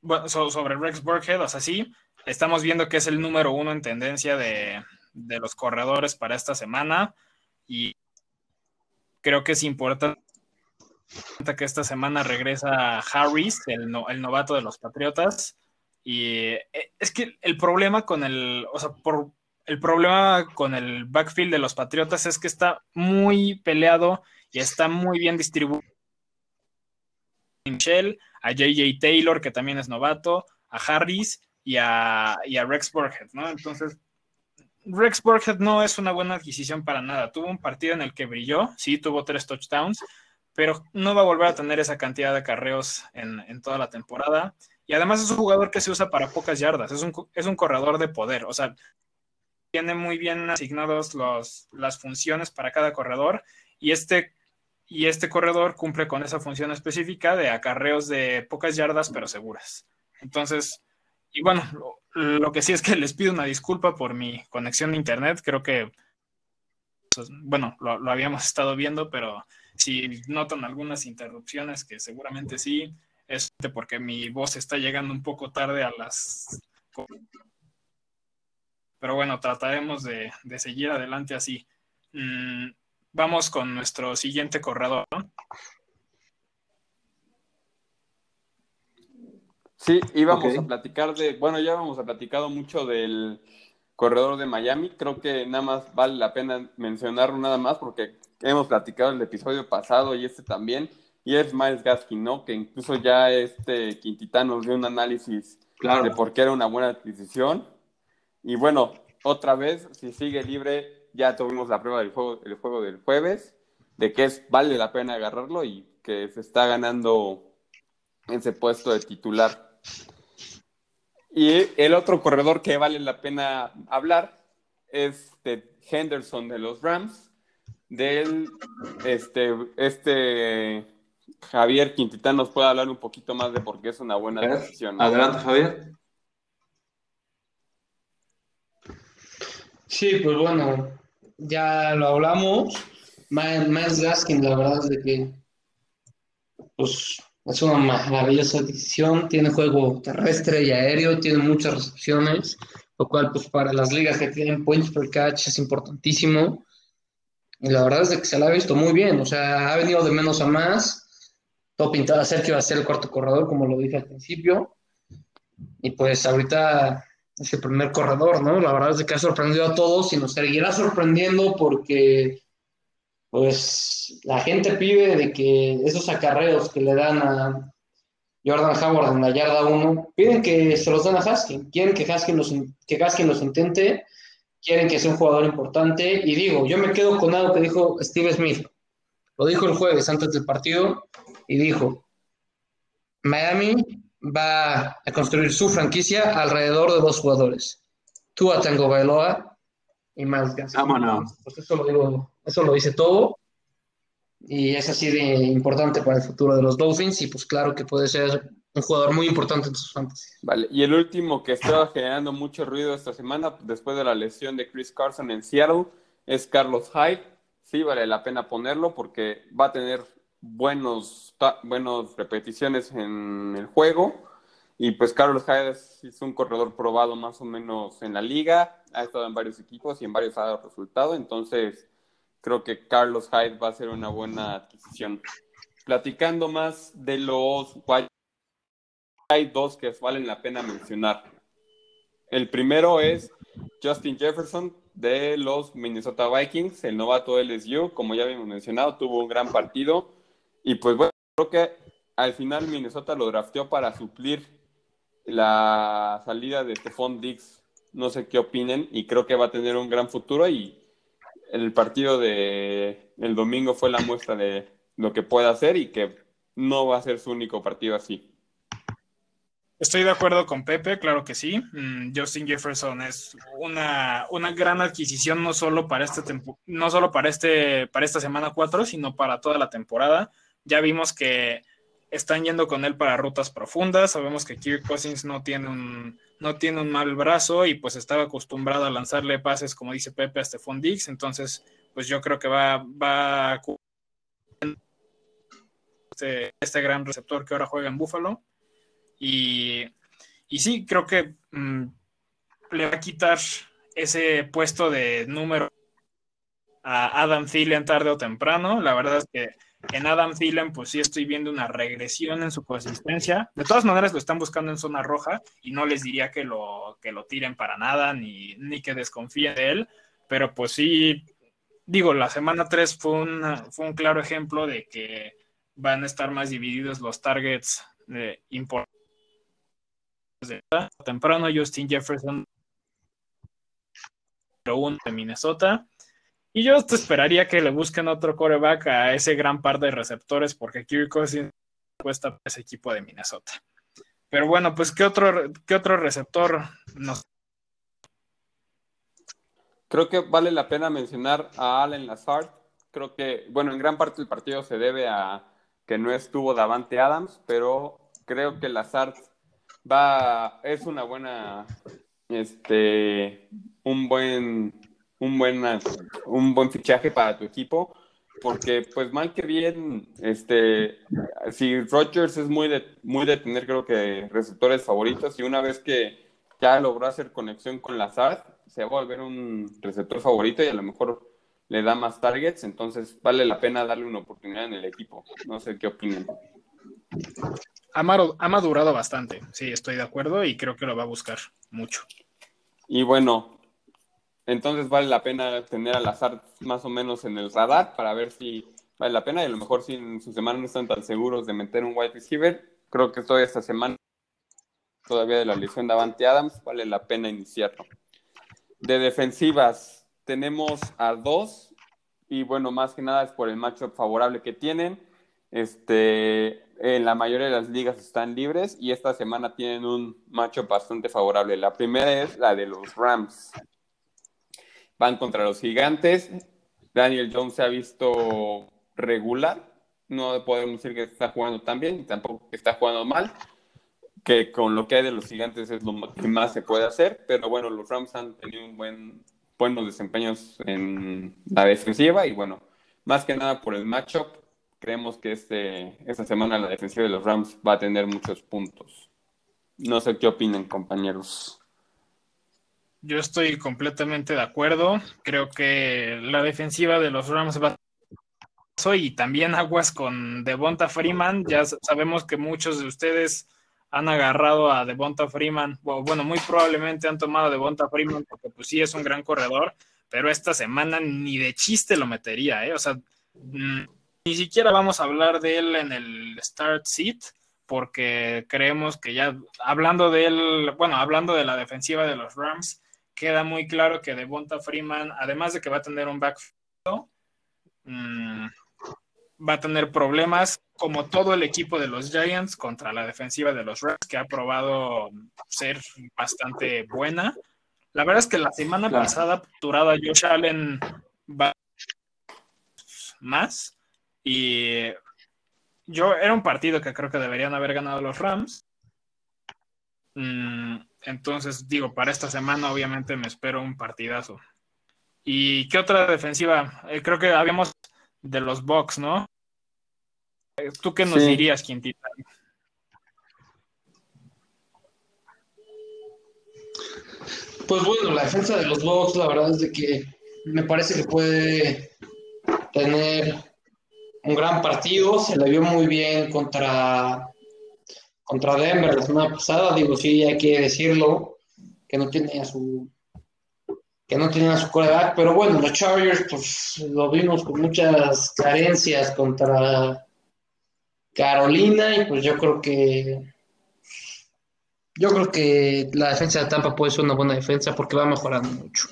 Bueno, sobre Rex Burkhead, o sea, sí, estamos viendo que es el número uno en tendencia de, de los corredores para esta semana. Y creo que es importante que esta semana regresa Harris, el, novato de los Patriotas. Y eh, es que el problema con el, o sea, por, el problema con el backfield de los Patriotas es que está muy peleado y está muy bien distribuido. Michelle, a JJ Taylor, que también es novato, a Harris y a, y a Rex Burkhead, ¿no? Entonces, Rex Burkhead no es una buena adquisición para nada. Tuvo un partido en el que brilló, sí, tuvo tres touchdowns, pero no va a volver a tener esa cantidad de acarreos en, toda la temporada. Y además es un jugador que se usa para pocas yardas, es un, es un corredor de poder, o sea, tiene muy bien asignados los, las funciones para cada corredor y este, y este corredor cumple con esa función específica de acarreos de pocas yardas pero seguras. Entonces, y bueno, lo, que sí es que les pido una disculpa por mi conexión a internet, creo que, pues, bueno, lo, lo habíamos estado viendo, pero si notan algunas interrupciones, que seguramente sí, es porque mi voz está llegando un poco tarde a las... Pero bueno, trataremos de, seguir adelante así. Mm, vamos con nuestro siguiente corredor. Sí, íbamos a platicar de, bueno, ya hemos platicado mucho del corredor de Miami, creo que nada más vale la pena mencionarlo nada más porque hemos platicado el episodio pasado y este también, y es Miles Gaskin, ¿no? Que incluso ya este Quintita nos dio un análisis de por qué era una buena adquisición. Y bueno, otra vez, si sigue libre, ya tuvimos la prueba del juego, el juego del jueves, de que es, vale la pena agarrarlo y que se está ganando ese puesto de titular. Y el otro corredor que vale la pena hablar es de Henderson de los Rams, del este, este Javier Quintitán nos puede hablar un poquito más de por qué es una buena decisión. Adelante, Javier. Sí, pues bueno, ya lo hablamos. Miles Gaskin, la verdad es de que pues es una maravillosa decisión. Tiene juego terrestre y aéreo, tiene muchas recepciones, lo cual pues para las ligas que tienen points per catch es importantísimo. Y la verdad es que se la ha visto muy bien, o sea, ha venido de menos a más todo pintado a ser que iba a ser el cuarto corredor, como lo dije al principio. Y pues ahorita es el primer corredor, ¿no? La verdad es que ha sorprendido a todos y nos seguirá sorprendiendo porque pues la gente pide de que esos acarreos que le dan a Jordan Howard en la yarda 1, piden que se los den a Haskin, quieren que Haskin los, que Haskin los intente, quieren que sea un jugador importante. Y digo, yo me quedo con algo que dijo Steve Smith, lo dijo el jueves antes del partido, y dijo, Miami va a construir su franquicia alrededor de dos jugadores, Tua Tango Bailoa y Miles Gas. Pues eso lo, digo, eso lo dice todo y es así de importante para el futuro de los Dolphins y pues claro que puede ser un jugador muy importante en sus fantasías. Vale, y el último que estaba generando mucho ruido esta semana después de la lesión de Chris Carson en Seattle es Carlos Hyde. Sí, vale la pena ponerlo porque va a tener buenos, buenos repeticiones en el juego. Y pues Carlos Hyde es, un corredor probado más o menos en la liga, ha estado en varios equipos y en varios ha dado resultado, entonces creo que Carlos Hyde va a ser una buena adquisición. Platicando más de los hay dos que valen la pena mencionar. El primero es Justin Jefferson de los Minnesota Vikings, el novato LSU, como ya habíamos mencionado, tuvo un gran partido y pues bueno, creo que al final Minnesota lo drafteó para suplir la salida de Stephon Diggs. No sé qué opinen y creo que va a tener un gran futuro y el partido de el domingo fue la muestra de lo que puede hacer y que no va a ser su único partido así. Estoy de acuerdo con Pepe, claro que sí. Mm, Justin Jefferson es una, una gran adquisición no solo para este no solo para este para esta semana 4, sino para toda la temporada. Ya vimos que están yendo con él para rutas profundas. Sabemos que Kirk Cousins no tiene un, no tiene un mal brazo y pues estaba acostumbrado a lanzarle pases, como dice Pepe, a Stephon Diggs. Entonces, pues yo creo que va, va a este, este gran receptor que ahora juega en Buffalo. Y, y sí, creo que mm, le va a quitar ese puesto de número a Adam Thielen tarde o temprano. La verdad es que en Adam Thielen, pues sí estoy viendo una regresión en su consistencia. De todas maneras, lo están buscando en zona roja y no les diría que lo, que lo tiren para nada ni, ni que desconfíen de él, pero pues sí, digo, la semana 3 fue, fue un claro ejemplo de que van a estar más divididos los targets de importantes. Temprano, Justin Jefferson, uno de Minnesota y yo te esperaría que le busquen otro coreback a ese gran par de receptores, porque Kirk Cousins cuesta para ese equipo de Minnesota. Pero bueno, pues, ¿qué otro, qué otro receptor nos. Creo que vale la pena mencionar a Allen Lazard. Creo que, bueno, en gran parte del partido se debe a que no estuvo Davante Adams, pero creo que Lazard va, es una buena, este, un buen un buen, un buen fichaje para tu equipo, porque pues mal que bien, este, si Rodgers es muy de, muy de tener creo que receptores favoritos y una vez que ya logró hacer conexión con Lazard, se va a volver un receptor favorito y a lo mejor le da más targets, entonces vale la pena darle una oportunidad en el equipo. No sé qué opinan. ha, madurado bastante. Sí, estoy de acuerdo y creo que lo va a buscar mucho. Y bueno, entonces vale la pena tener al azar más o menos en el radar para ver si vale la pena y a lo mejor si en su semana no están tan seguros de meter un wide receiver, creo que toda esta semana todavía de la lesión de Avante Adams, vale la pena iniciarlo. De defensivas, tenemos a dos, y bueno, más que nada es por el matchup favorable que tienen. Este, en la mayoría de las ligas están libres y esta semana tienen un matchup bastante favorable. La primera es la de los Rams. Van contra los gigantes. Daniel Jones se ha visto regular. No podemos decir que está jugando tan bien, tampoco que está jugando mal que con lo que hay de los gigantes es lo que más se puede hacer, pero bueno, los Rams han tenido un buen, buenos desempeños en la defensiva y bueno, más que nada por el matchup, creemos que este, esta semana la defensiva de los Rams va a tener muchos puntos. No sé qué opinan, compañeros. Yo estoy completamente de acuerdo. Creo que la defensiva de los Rams va y también aguas con Devonta Freeman. Ya sabemos que muchos de ustedes han agarrado a Devonta Freeman, bueno, muy probablemente han tomado a Devonta Freeman porque pues sí es un gran corredor, pero esta semana ni de chiste lo metería, ¿eh? O sea, mm, ni siquiera vamos a hablar de él en el start seat porque creemos que ya hablando de él, bueno, hablando de la defensiva de los Rams, queda muy claro que Devonta Freeman, además de que va a tener un backfield, mmm, va a tener problemas como todo el equipo de los Giants contra la defensiva de los Rams, que ha probado ser bastante buena. La verdad es que la semana pasada capturado a Josh Allen más y yo era un partido que creo que deberían haber ganado los Rams. Mm, entonces, digo, para esta semana obviamente me espero un partidazo. ¿Y qué otra defensiva? Eh, creo que habíamos de los Bucks, ¿no? ¿Tú qué nos dirías, Quintita? Pues bueno, la defensa de los Bucks, la verdad es de que me parece que puede tener un gran partido. Se le vio muy bien contra, contra Denver la semana pasada. Digo, sí, hay que decirlo, que no tenía su que no tenía su coreback, pero bueno, los Chargers, pues lo vimos con muchas carencias contra Carolina y pues yo creo que yo creo que la defensa de Tampa puede ser una buena defensa porque va mejorando mucho.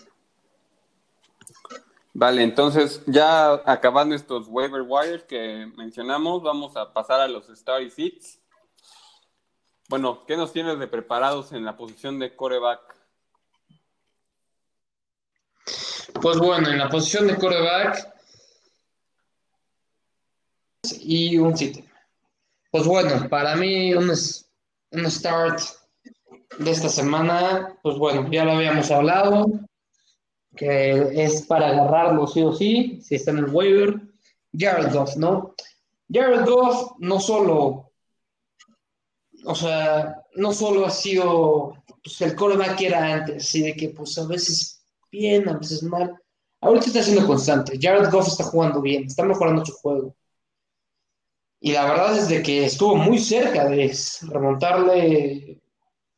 Vale, entonces ya acabando estos waiver wires que mencionamos, vamos a pasar a los Starry Seats. Bueno, ¿qué nos tienes de preparados en la posición de coreback? Pues bueno, en la posición de coreback y un sitio. Pues bueno, para mí un, start de esta semana, pues bueno, ya lo habíamos hablado, que es para agarrarlo sí o sí, si está en el waiver, Jared Goff, ¿no? Jared Goff no solo, o sea, no solo ha sido pues, el coreback que era antes, así de que pues a veces bien, a veces mal. Ahorita está siendo constante. Jared Goff está jugando bien, está mejorando su juego. Y la verdad es de que estuvo muy cerca de remontarle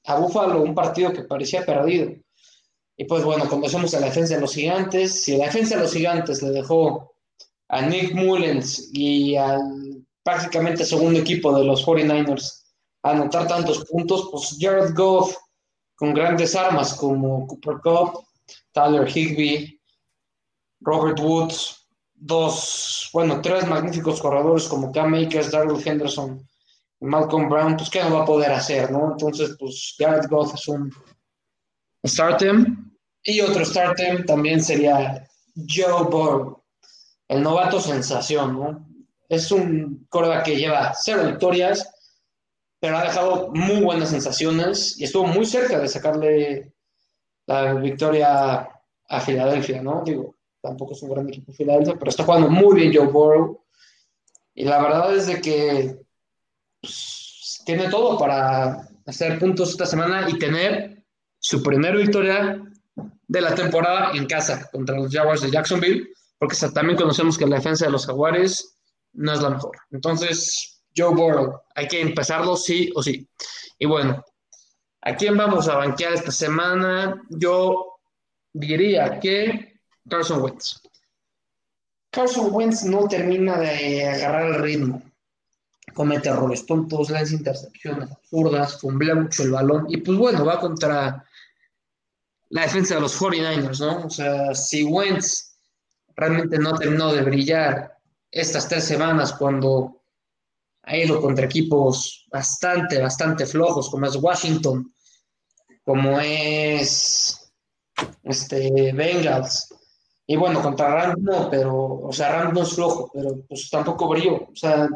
a Búfalo un partido que parecía perdido. Y pues bueno, conocemos a la defensa de los gigantes. Si la defensa de los gigantes le dejó a Nick Mullens y al prácticamente segundo equipo de los 49ers anotar tantos puntos, pues Jared Goff con grandes armas como Cooper Cup, Tyler Higby, Robert Woods, dos, bueno, tres magníficos corredores como Cam Akers, Darrell Henderson y Malcolm Brown, pues ¿qué no va a poder hacer, no? Entonces, pues Garrett Goff es un startem. Y otro startem también sería Joe Burrow, el novato sensación, ¿no? Es un corredor que lleva cero victorias, pero ha dejado muy buenas sensaciones y estuvo muy cerca de sacarle la victoria a Filadelfia, ¿no? Digo, tampoco es un gran equipo Filadelfia, pero está jugando muy bien Joe Burrow. Y la verdad es de que pues, tiene todo para hacer puntos esta semana y tener su primera victoria de la temporada en casa contra los Jaguars de Jacksonville, porque también conocemos que la defensa de los Jaguares no es la mejor. Entonces, Joe Burrow. Hay que empezarlo sí o sí. Y bueno, ¿a quién vamos a banquear esta semana? Yo diría que Carson Wentz. Carson Wentz no termina de agarrar el ritmo. Comete errores tontos, lanza intercepciones absurdas, fumblea mucho el balón. Y pues bueno, va contra la defensa de los 49ers, ¿no? O sea, si Wentz realmente no terminó de brillar estas tres semanas cuando ha ido contra equipos bastante, bastante flojos, como es Washington, como es este Bengals, y bueno, contra Rams no, pero, o sea, Rams no es flojo, pero pues tampoco brilló, o sea,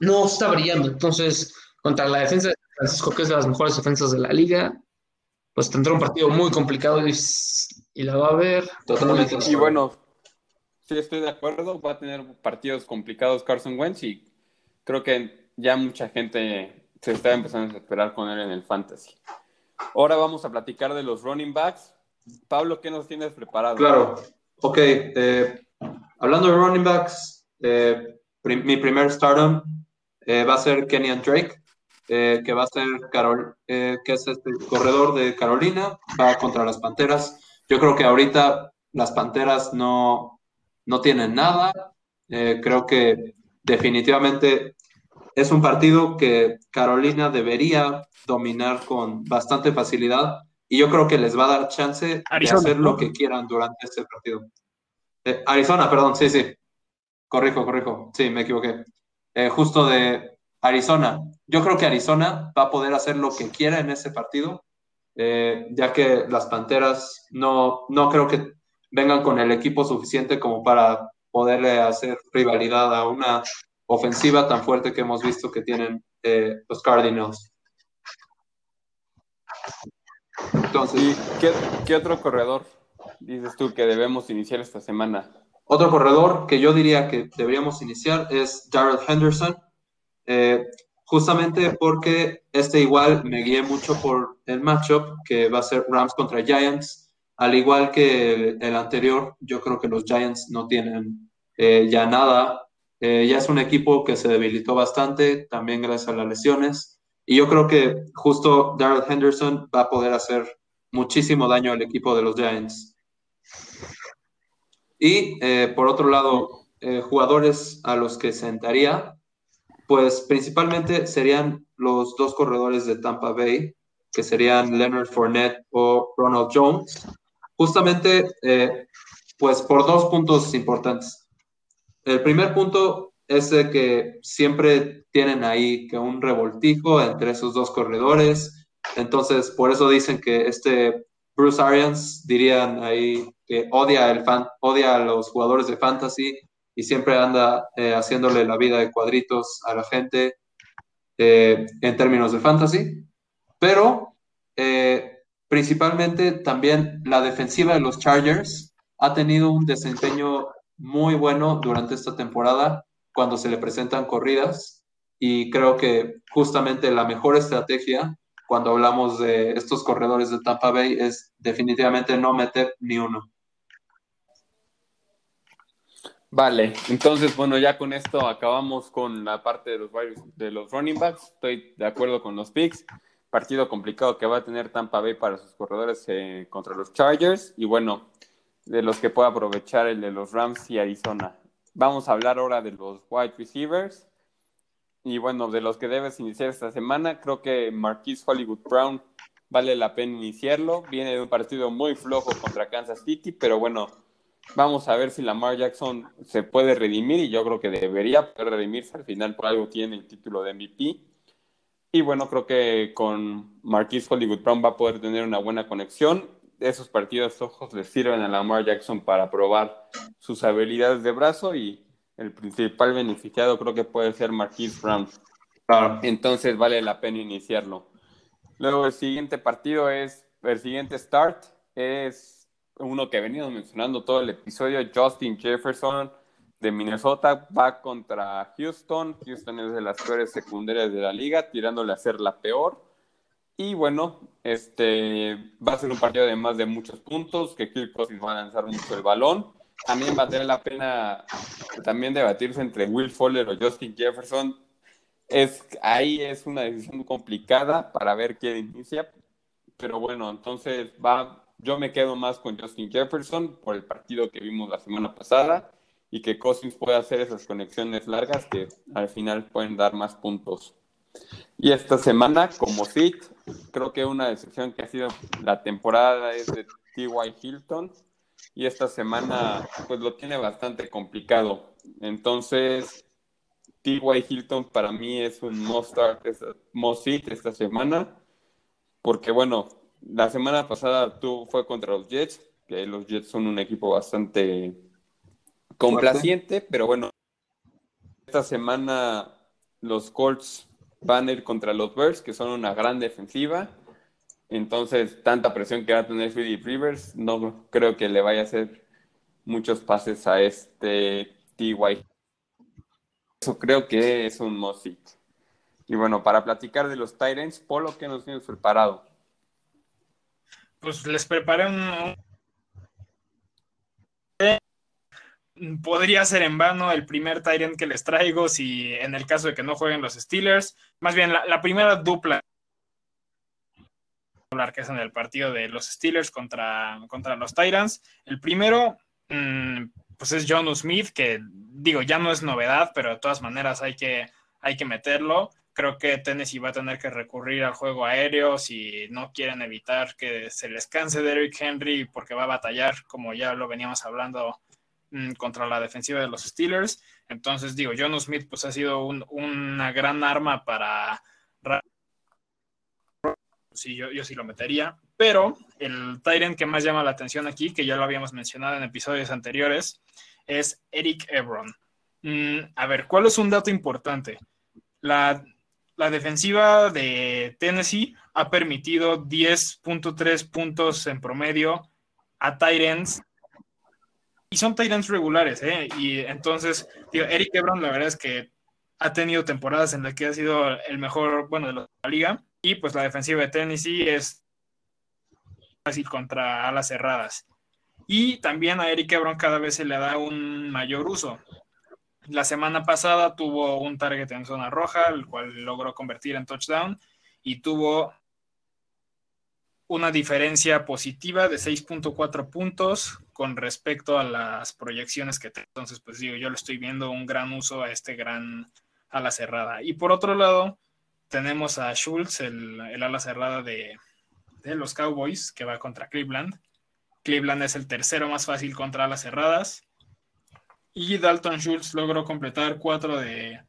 no está brillando. Entonces, contra la defensa de Francisco, que es de las mejores defensas de la liga, pues tendrá un partido muy complicado y, y la va a ver. Totalmente. Y bueno, sí estoy de acuerdo, va a tener partidos complicados Carson Wentz y creo que ya mucha gente se está empezando a esperar con él en el fantasy. Ahora vamos a platicar de los running backs. Pablo, ¿qué nos tienes preparado? Claro, Ok, eh, hablando de running backs, eh, mi primer stardom eh, va a ser Kenyan Drake, que va a ser Carol, que es este corredor de Carolina, va contra las Panteras. Yo creo que ahorita las Panteras no, no tienen nada. creo que definitivamente es un partido que Carolina debería dominar con bastante facilidad y yo creo que les va a dar chance de hacer lo que quieran durante este partido. Eh, Arizona, perdón, sí, sí. Corrijo, corrijo. Sí, me equivoqué. Eh, justo de Arizona. Yo creo que Arizona va a poder hacer lo que quiera en ese partido, eh, ya que las Panteras no, no creo que vengan con el equipo suficiente como para poderle hacer rivalidad a una ofensiva tan fuerte que hemos visto que tienen los Cardinals. Entonces, qué, otro corredor dices tú que debemos iniciar esta semana? Otro corredor que yo diría que deberíamos iniciar es Jared Henderson, eh, justamente porque este igual me guié mucho por el matchup que va a ser Rams contra Giants, al igual que el, anterior, yo creo que los Giants no tienen eh, ya nada, eh, ya es un equipo que se debilitó bastante, también gracias a las lesiones. Y yo creo que justo Darrell Henderson va a poder hacer muchísimo daño al equipo de los Giants. Y eh, por otro lado, eh, jugadores a los que sentaría, pues principalmente serían los dos corredores de Tampa Bay, que serían Leonard Fournette o Ronald Jones, justamente pues por dos puntos importantes. El primer punto es que siempre tienen ahí que un revoltijo entre esos dos corredores. Entonces, por eso dicen que este Bruce Arians dirían ahí que odia, el fan, odia a los jugadores de fantasy y siempre anda eh, haciéndole la vida de cuadritos a la gente eh, en términos de fantasy. Pero eh, principalmente también la defensiva de los Chargers ha tenido un desempeño muy bueno durante esta temporada cuando se le presentan corridas y creo que justamente la mejor estrategia cuando hablamos de estos corredores de Tampa Bay es definitivamente no meter ni uno. Vale, entonces bueno, ya con esto acabamos con la parte de los, de los running backs. Estoy de acuerdo con los picks. Partido complicado que va a tener Tampa Bay para sus corredores eh, contra los Chargers. Y bueno, de los que pueda aprovechar el de los Rams y Arizona. Vamos a hablar ahora de los wide receivers. Y bueno, de los que debes iniciar esta semana, creo que Marquise Hollywood Brown vale la pena iniciarlo. Viene de un partido muy flojo contra Kansas City, pero bueno, vamos a ver si Lamar Jackson se puede redimir y yo creo que debería poder redimirse. Al final, por algo tiene el título de MVP. Y bueno, creo que con Marquise Hollywood Brown va a poder tener una buena conexión esos partidos ojos le sirven a Lamar Jackson para probar sus habilidades de brazo y el principal beneficiado creo que puede ser Marquise Brown. Entonces vale la pena iniciarlo. Luego el siguiente partido es, el siguiente start es uno que he venido mencionando todo el episodio, Justin Jefferson de Minnesota va contra Houston. Houston es de las peores secundarias de la liga, tirándole a ser la peor. Y bueno, este va a ser un partido de más de muchos puntos, que Kirk Cousins va a lanzar mucho el balón. También va a tener la pena también debatirse entre Will Fuller o Justin Jefferson. es, ahí es una decisión complicada para ver quién inicia, pero bueno, entonces va, yo me quedo más con Justin Jefferson por el partido que vimos la semana pasada y que Cousins puede hacer esas conexiones largas que al final pueden dar más puntos. Y esta semana, como sit, creo que una decepción que ha sido la temporada es de T.Y. Hilton y esta semana pues lo tiene bastante complicado. Entonces, T.Y. Hilton para mí es un must start, must sit esta semana porque bueno, la semana pasada tú fue contra los Jets, que los Jets son un equipo bastante complaciente, pero bueno, esta semana los Colts van a ir contra los Bears, que son una gran defensiva. Entonces, tanta presión que va a tener Philip Rivers, no creo que le vaya a hacer muchos pases a este T.Y. Eso creo que es un must y bueno, para platicar de los Tyrants, Polo, ¿qué nos tienes preparado? Pues les preparé un... Podría ser en vano el primer Tyrant que les traigo si en el caso de que no jueguen los Steelers. Más bien, la, primera dupla que es en el partido de los Steelers contra, contra los Tyrants. El primero, mm, pues es John Smith, que digo, ya no es novedad, pero de todas maneras hay que, hay que meterlo creo que Tennessee va a tener que recurrir al juego aéreo si no quieren evitar que se les canse Derrick Henry porque va a batallar, como ya lo veníamos hablando, contra la defensiva de los Steelers. Entonces, digo, John Smith pues ha sido una gran arma para... Sí, yo, yo sí lo metería, pero el Tyrant que más llama la atención aquí, que ya lo habíamos mencionado en episodios anteriores, es Eric Ebron. Mm, a ver, ¿cuál es un dato importante? La la defensiva de Tennessee ha permitido 10.3 puntos en promedio a Tyrants. Y son Tyrants regulares, ¿eh? Y entonces, Eric Ebron, la verdad es que ha tenido temporadas en las que ha sido el mejor, bueno, de la liga. Y pues la defensiva de Tennessee es fácil contra alas cerradas. Y también a Eric Ebron cada vez se le da un mayor uso. La semana pasada tuvo un target en zona roja, el cual logró convertir en touchdown y tuvo una diferencia positiva de 6.4 puntos con respecto a las proyecciones que entonces pues digo yo le estoy viendo un gran uso a este gran ala cerrada y por otro lado tenemos a Schultz el, ala cerrada de, de, los Cowboys que va contra Cleveland Cleveland es el tercero más fácil contra alas cerradas y Dalton Schultz logró completar cuatro de,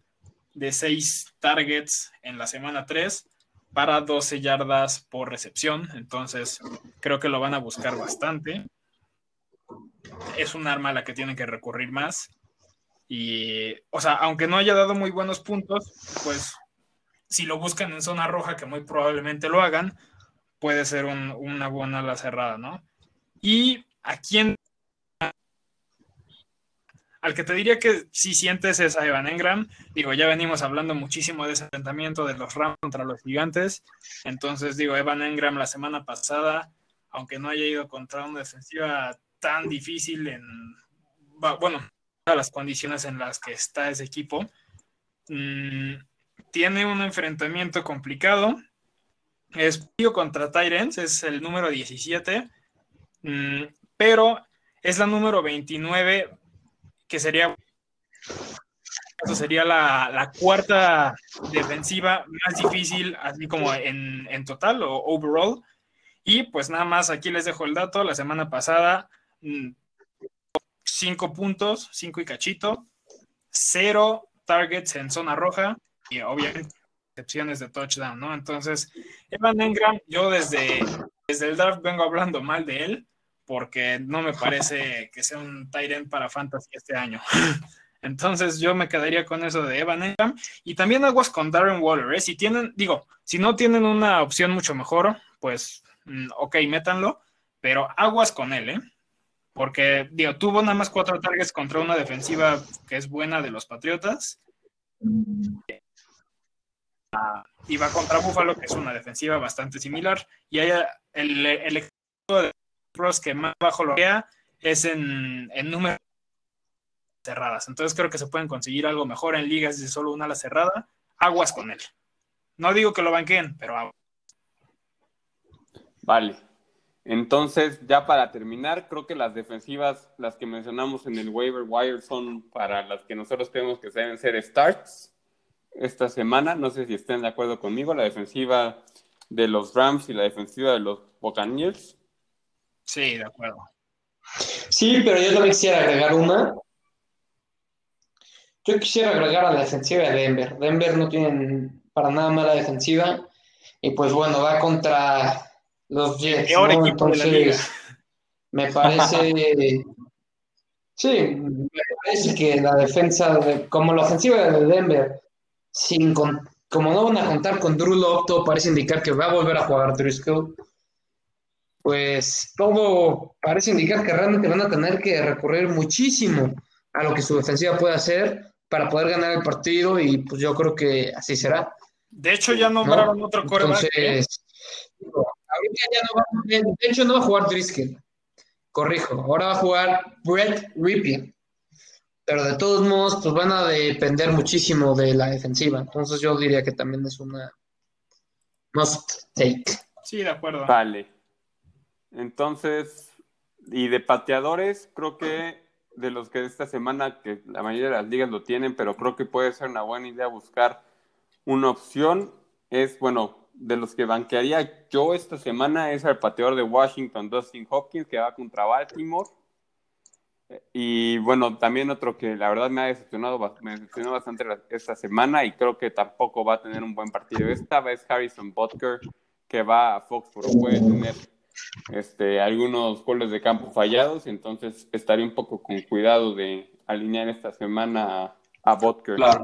de seis targets en la semana 3 para 12 yardas por recepción. Entonces, creo que lo van a buscar bastante. Es un arma a la que tienen que recurrir más. Y, o sea, aunque no haya dado muy buenos puntos, pues si lo buscan en zona roja, que muy probablemente lo hagan, puede ser una buena la cerrada, ¿no? Y a quién al que te diría que si sientes es a Evan Engram. Digo, ya venimos hablando muchísimo de ese enfrentamiento de los Rams contra los Gigantes. Entonces, digo, Evan Engram la semana pasada, aunque no haya ido contra una defensiva tan difícil en, bueno, las condiciones en las que está ese equipo, mm, tiene un enfrentamiento complicado. Es contra Tyrants, es el número 17, mm, pero es la número 29 que sería, eso sería la, cuarta defensiva más difícil, así como en, total o overall. Y pues nada más aquí les dejo el dato, la semana pasada, mm, cinco puntos, cinco y cachito, cero targets en zona roja y obviamente excepciones de touchdown, ¿no? Entonces, Evan Engram, yo desde, desde el draft vengo hablando mal de él, porque no me parece que sea un Tyrant para Fantasy este año. Entonces yo me quedaría con eso de Evan Engram y también aguas con Darren Waller. ¿eh? Si tienen, digo, si no tienen una opción mucho mejor, pues mm, ok, métanlo, pero aguas con él, ¿eh? Porque, digo, tuvo nada más cuatro targets contra una defensiva que es buena de los Patriotas. y va contra Buffalo, que es una defensiva bastante similar. Y hay el, el equipo de que más bajo lo vea es en, en cerradas. Entonces creo que se pueden conseguir algo mejor en ligas de solo una ala cerrada aguas con él. No digo que lo banquen, pero aguas. Vale. Entonces, ya para terminar, creo que las defensivas, las que mencionamos en el waiver wire, son para las que nosotros creemos que deben ser starts esta semana. No sé si estén de acuerdo conmigo. La defensiva de los Rams y la defensiva de los Buccaneers. Sí, de acuerdo. Sí, pero yo también quisiera agregar una. Yo quisiera agregar a la defensiva de Denver. Denver no tiene para nada mala defensiva. Y pues bueno, va contra los Jets. Peor ¿no? equipo de la liga. Entonces, me parece. Sí, me parece que la defensa, de, como la ofensiva de Denver, sin con- como no van a contar con Drew Lock, todo parece indicar que va a volver a jugar Driscoll. Pues todo parece indicar que realmente van a tener que recurrir muchísimo a lo que su defensiva puede hacer para poder ganar el partido y pues yo creo que así será. De hecho, ya nombraron otro coreback. ¿eh? Entonces, ahorita ya no va, de hecho no va a jugar Driscoll, corrijo, ahora va a jugar Brett Ripien, pero de todos modos pues van a depender muchísimo de la defensiva, entonces yo diría que también es una must take. Sí, de acuerdo. Vale. Entonces, y de pateadores, creo que de los que esta semana, que la mayoría de las ligas lo tienen, pero creo que puede ser una buena idea buscar una opción, es, bueno, de los que banquearía yo esta semana es el pateador de Washington, Dustin Hopkins, que va contra Baltimore. Y bueno, también otro que la verdad me ha decepcionado, me decepcionó bastante esta semana y creo que tampoco va a tener un buen partido. Esta vez Harrison Butker, que va a Foxborough, puede tener este, algunos goles de campo fallados, entonces estaría un poco con cuidado de alinear esta semana a, a Butker. Claro.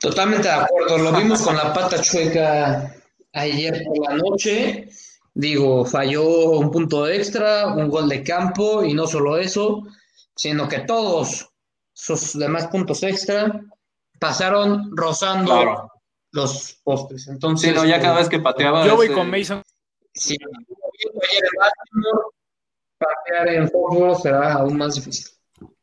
Totalmente de acuerdo, lo vimos con la pata chueca ayer por la noche. Digo, falló un punto extra, un gol de campo y no solo eso, sino que todos sus demás puntos extra pasaron rozando Claro. los postes. Entonces, Sí, no, ya cada vez que pateaba. Yo voy ese- con Mason. Baltimore, patear en Foxborough será aún más difícil.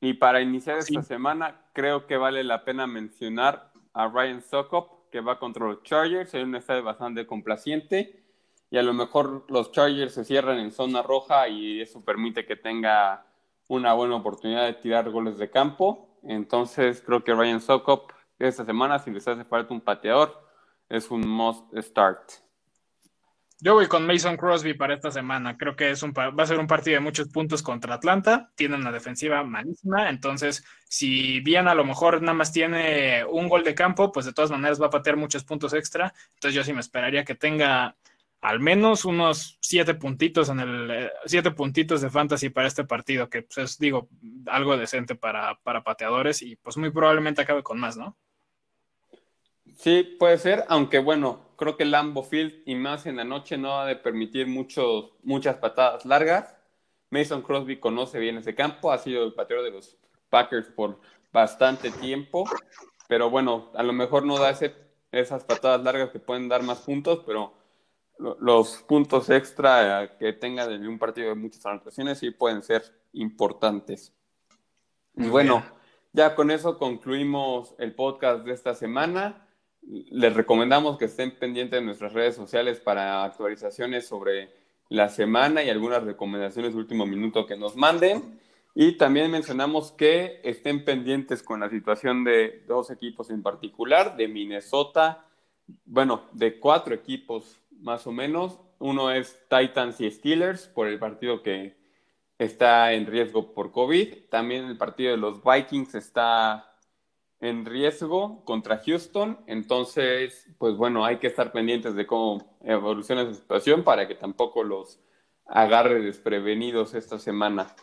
Y para iniciar esta Sí. semana, creo que vale la pena mencionar a Ryan Sokop, que va contra los Chargers, en un estadio bastante complaciente. Y a lo mejor los Chargers se cierran en zona roja y eso permite que tenga una buena oportunidad de tirar goles de campo. Entonces creo que Ryan Sokop esta semana, si les hace falta un pateador, es un must start. Yo voy con Mason Crosby para esta semana. Creo que es un, va a ser un partido de muchos puntos contra Atlanta. Tiene una defensiva malísima. Entonces, si bien a lo mejor nada más tiene un gol de campo, pues de todas maneras va a patear muchos puntos extra. Entonces, yo sí me esperaría que tenga al menos unos siete puntitos en el eh, siete puntitos de fantasy para este partido, que pues es, digo, algo decente para, para pateadores y pues muy probablemente acabe con más, ¿no? Sí, puede ser, aunque bueno, creo que Lambo Field y más en la noche no ha de permitir muchos, muchas patadas largas. Mason Crosby conoce bien ese campo, ha sido el pateador de los Packers por bastante tiempo, pero bueno, a lo mejor no da ese- esas patadas largas que pueden dar más puntos, pero lo- los puntos extra eh, que tenga de un partido de muchas anotaciones sí pueden ser importantes. Y bueno, ya con eso concluimos el podcast de esta semana. Les recomendamos que estén pendientes de nuestras redes sociales para actualizaciones sobre la semana y algunas recomendaciones de último minuto que nos manden. Y también mencionamos que estén pendientes con la situación de dos equipos en particular, de Minnesota, bueno, de cuatro equipos más o menos. Uno es Titans y Steelers por el partido que está en riesgo por COVID. También el partido de los Vikings está en riesgo contra Houston. Entonces, pues bueno, hay que estar pendientes de cómo evoluciona esa situación para que tampoco los agarre desprevenidos esta semana.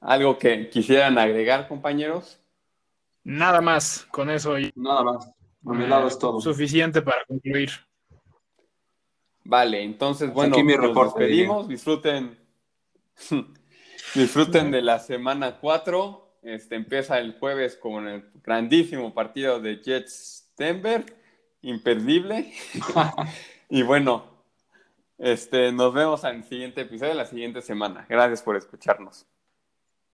¿Algo que quisieran agregar, compañeros? Nada más con eso y Nada más. Por mi lado es todo. suficiente para concluir. Vale, entonces, bueno, aquí mi nos reporte, despedimos. Disfruten, disfruten de la semana 4. Este, empieza el jueves con el grandísimo partido de Jets Denver, imperdible. y bueno, este, nos vemos en el siguiente episodio, la siguiente semana. Gracias por escucharnos.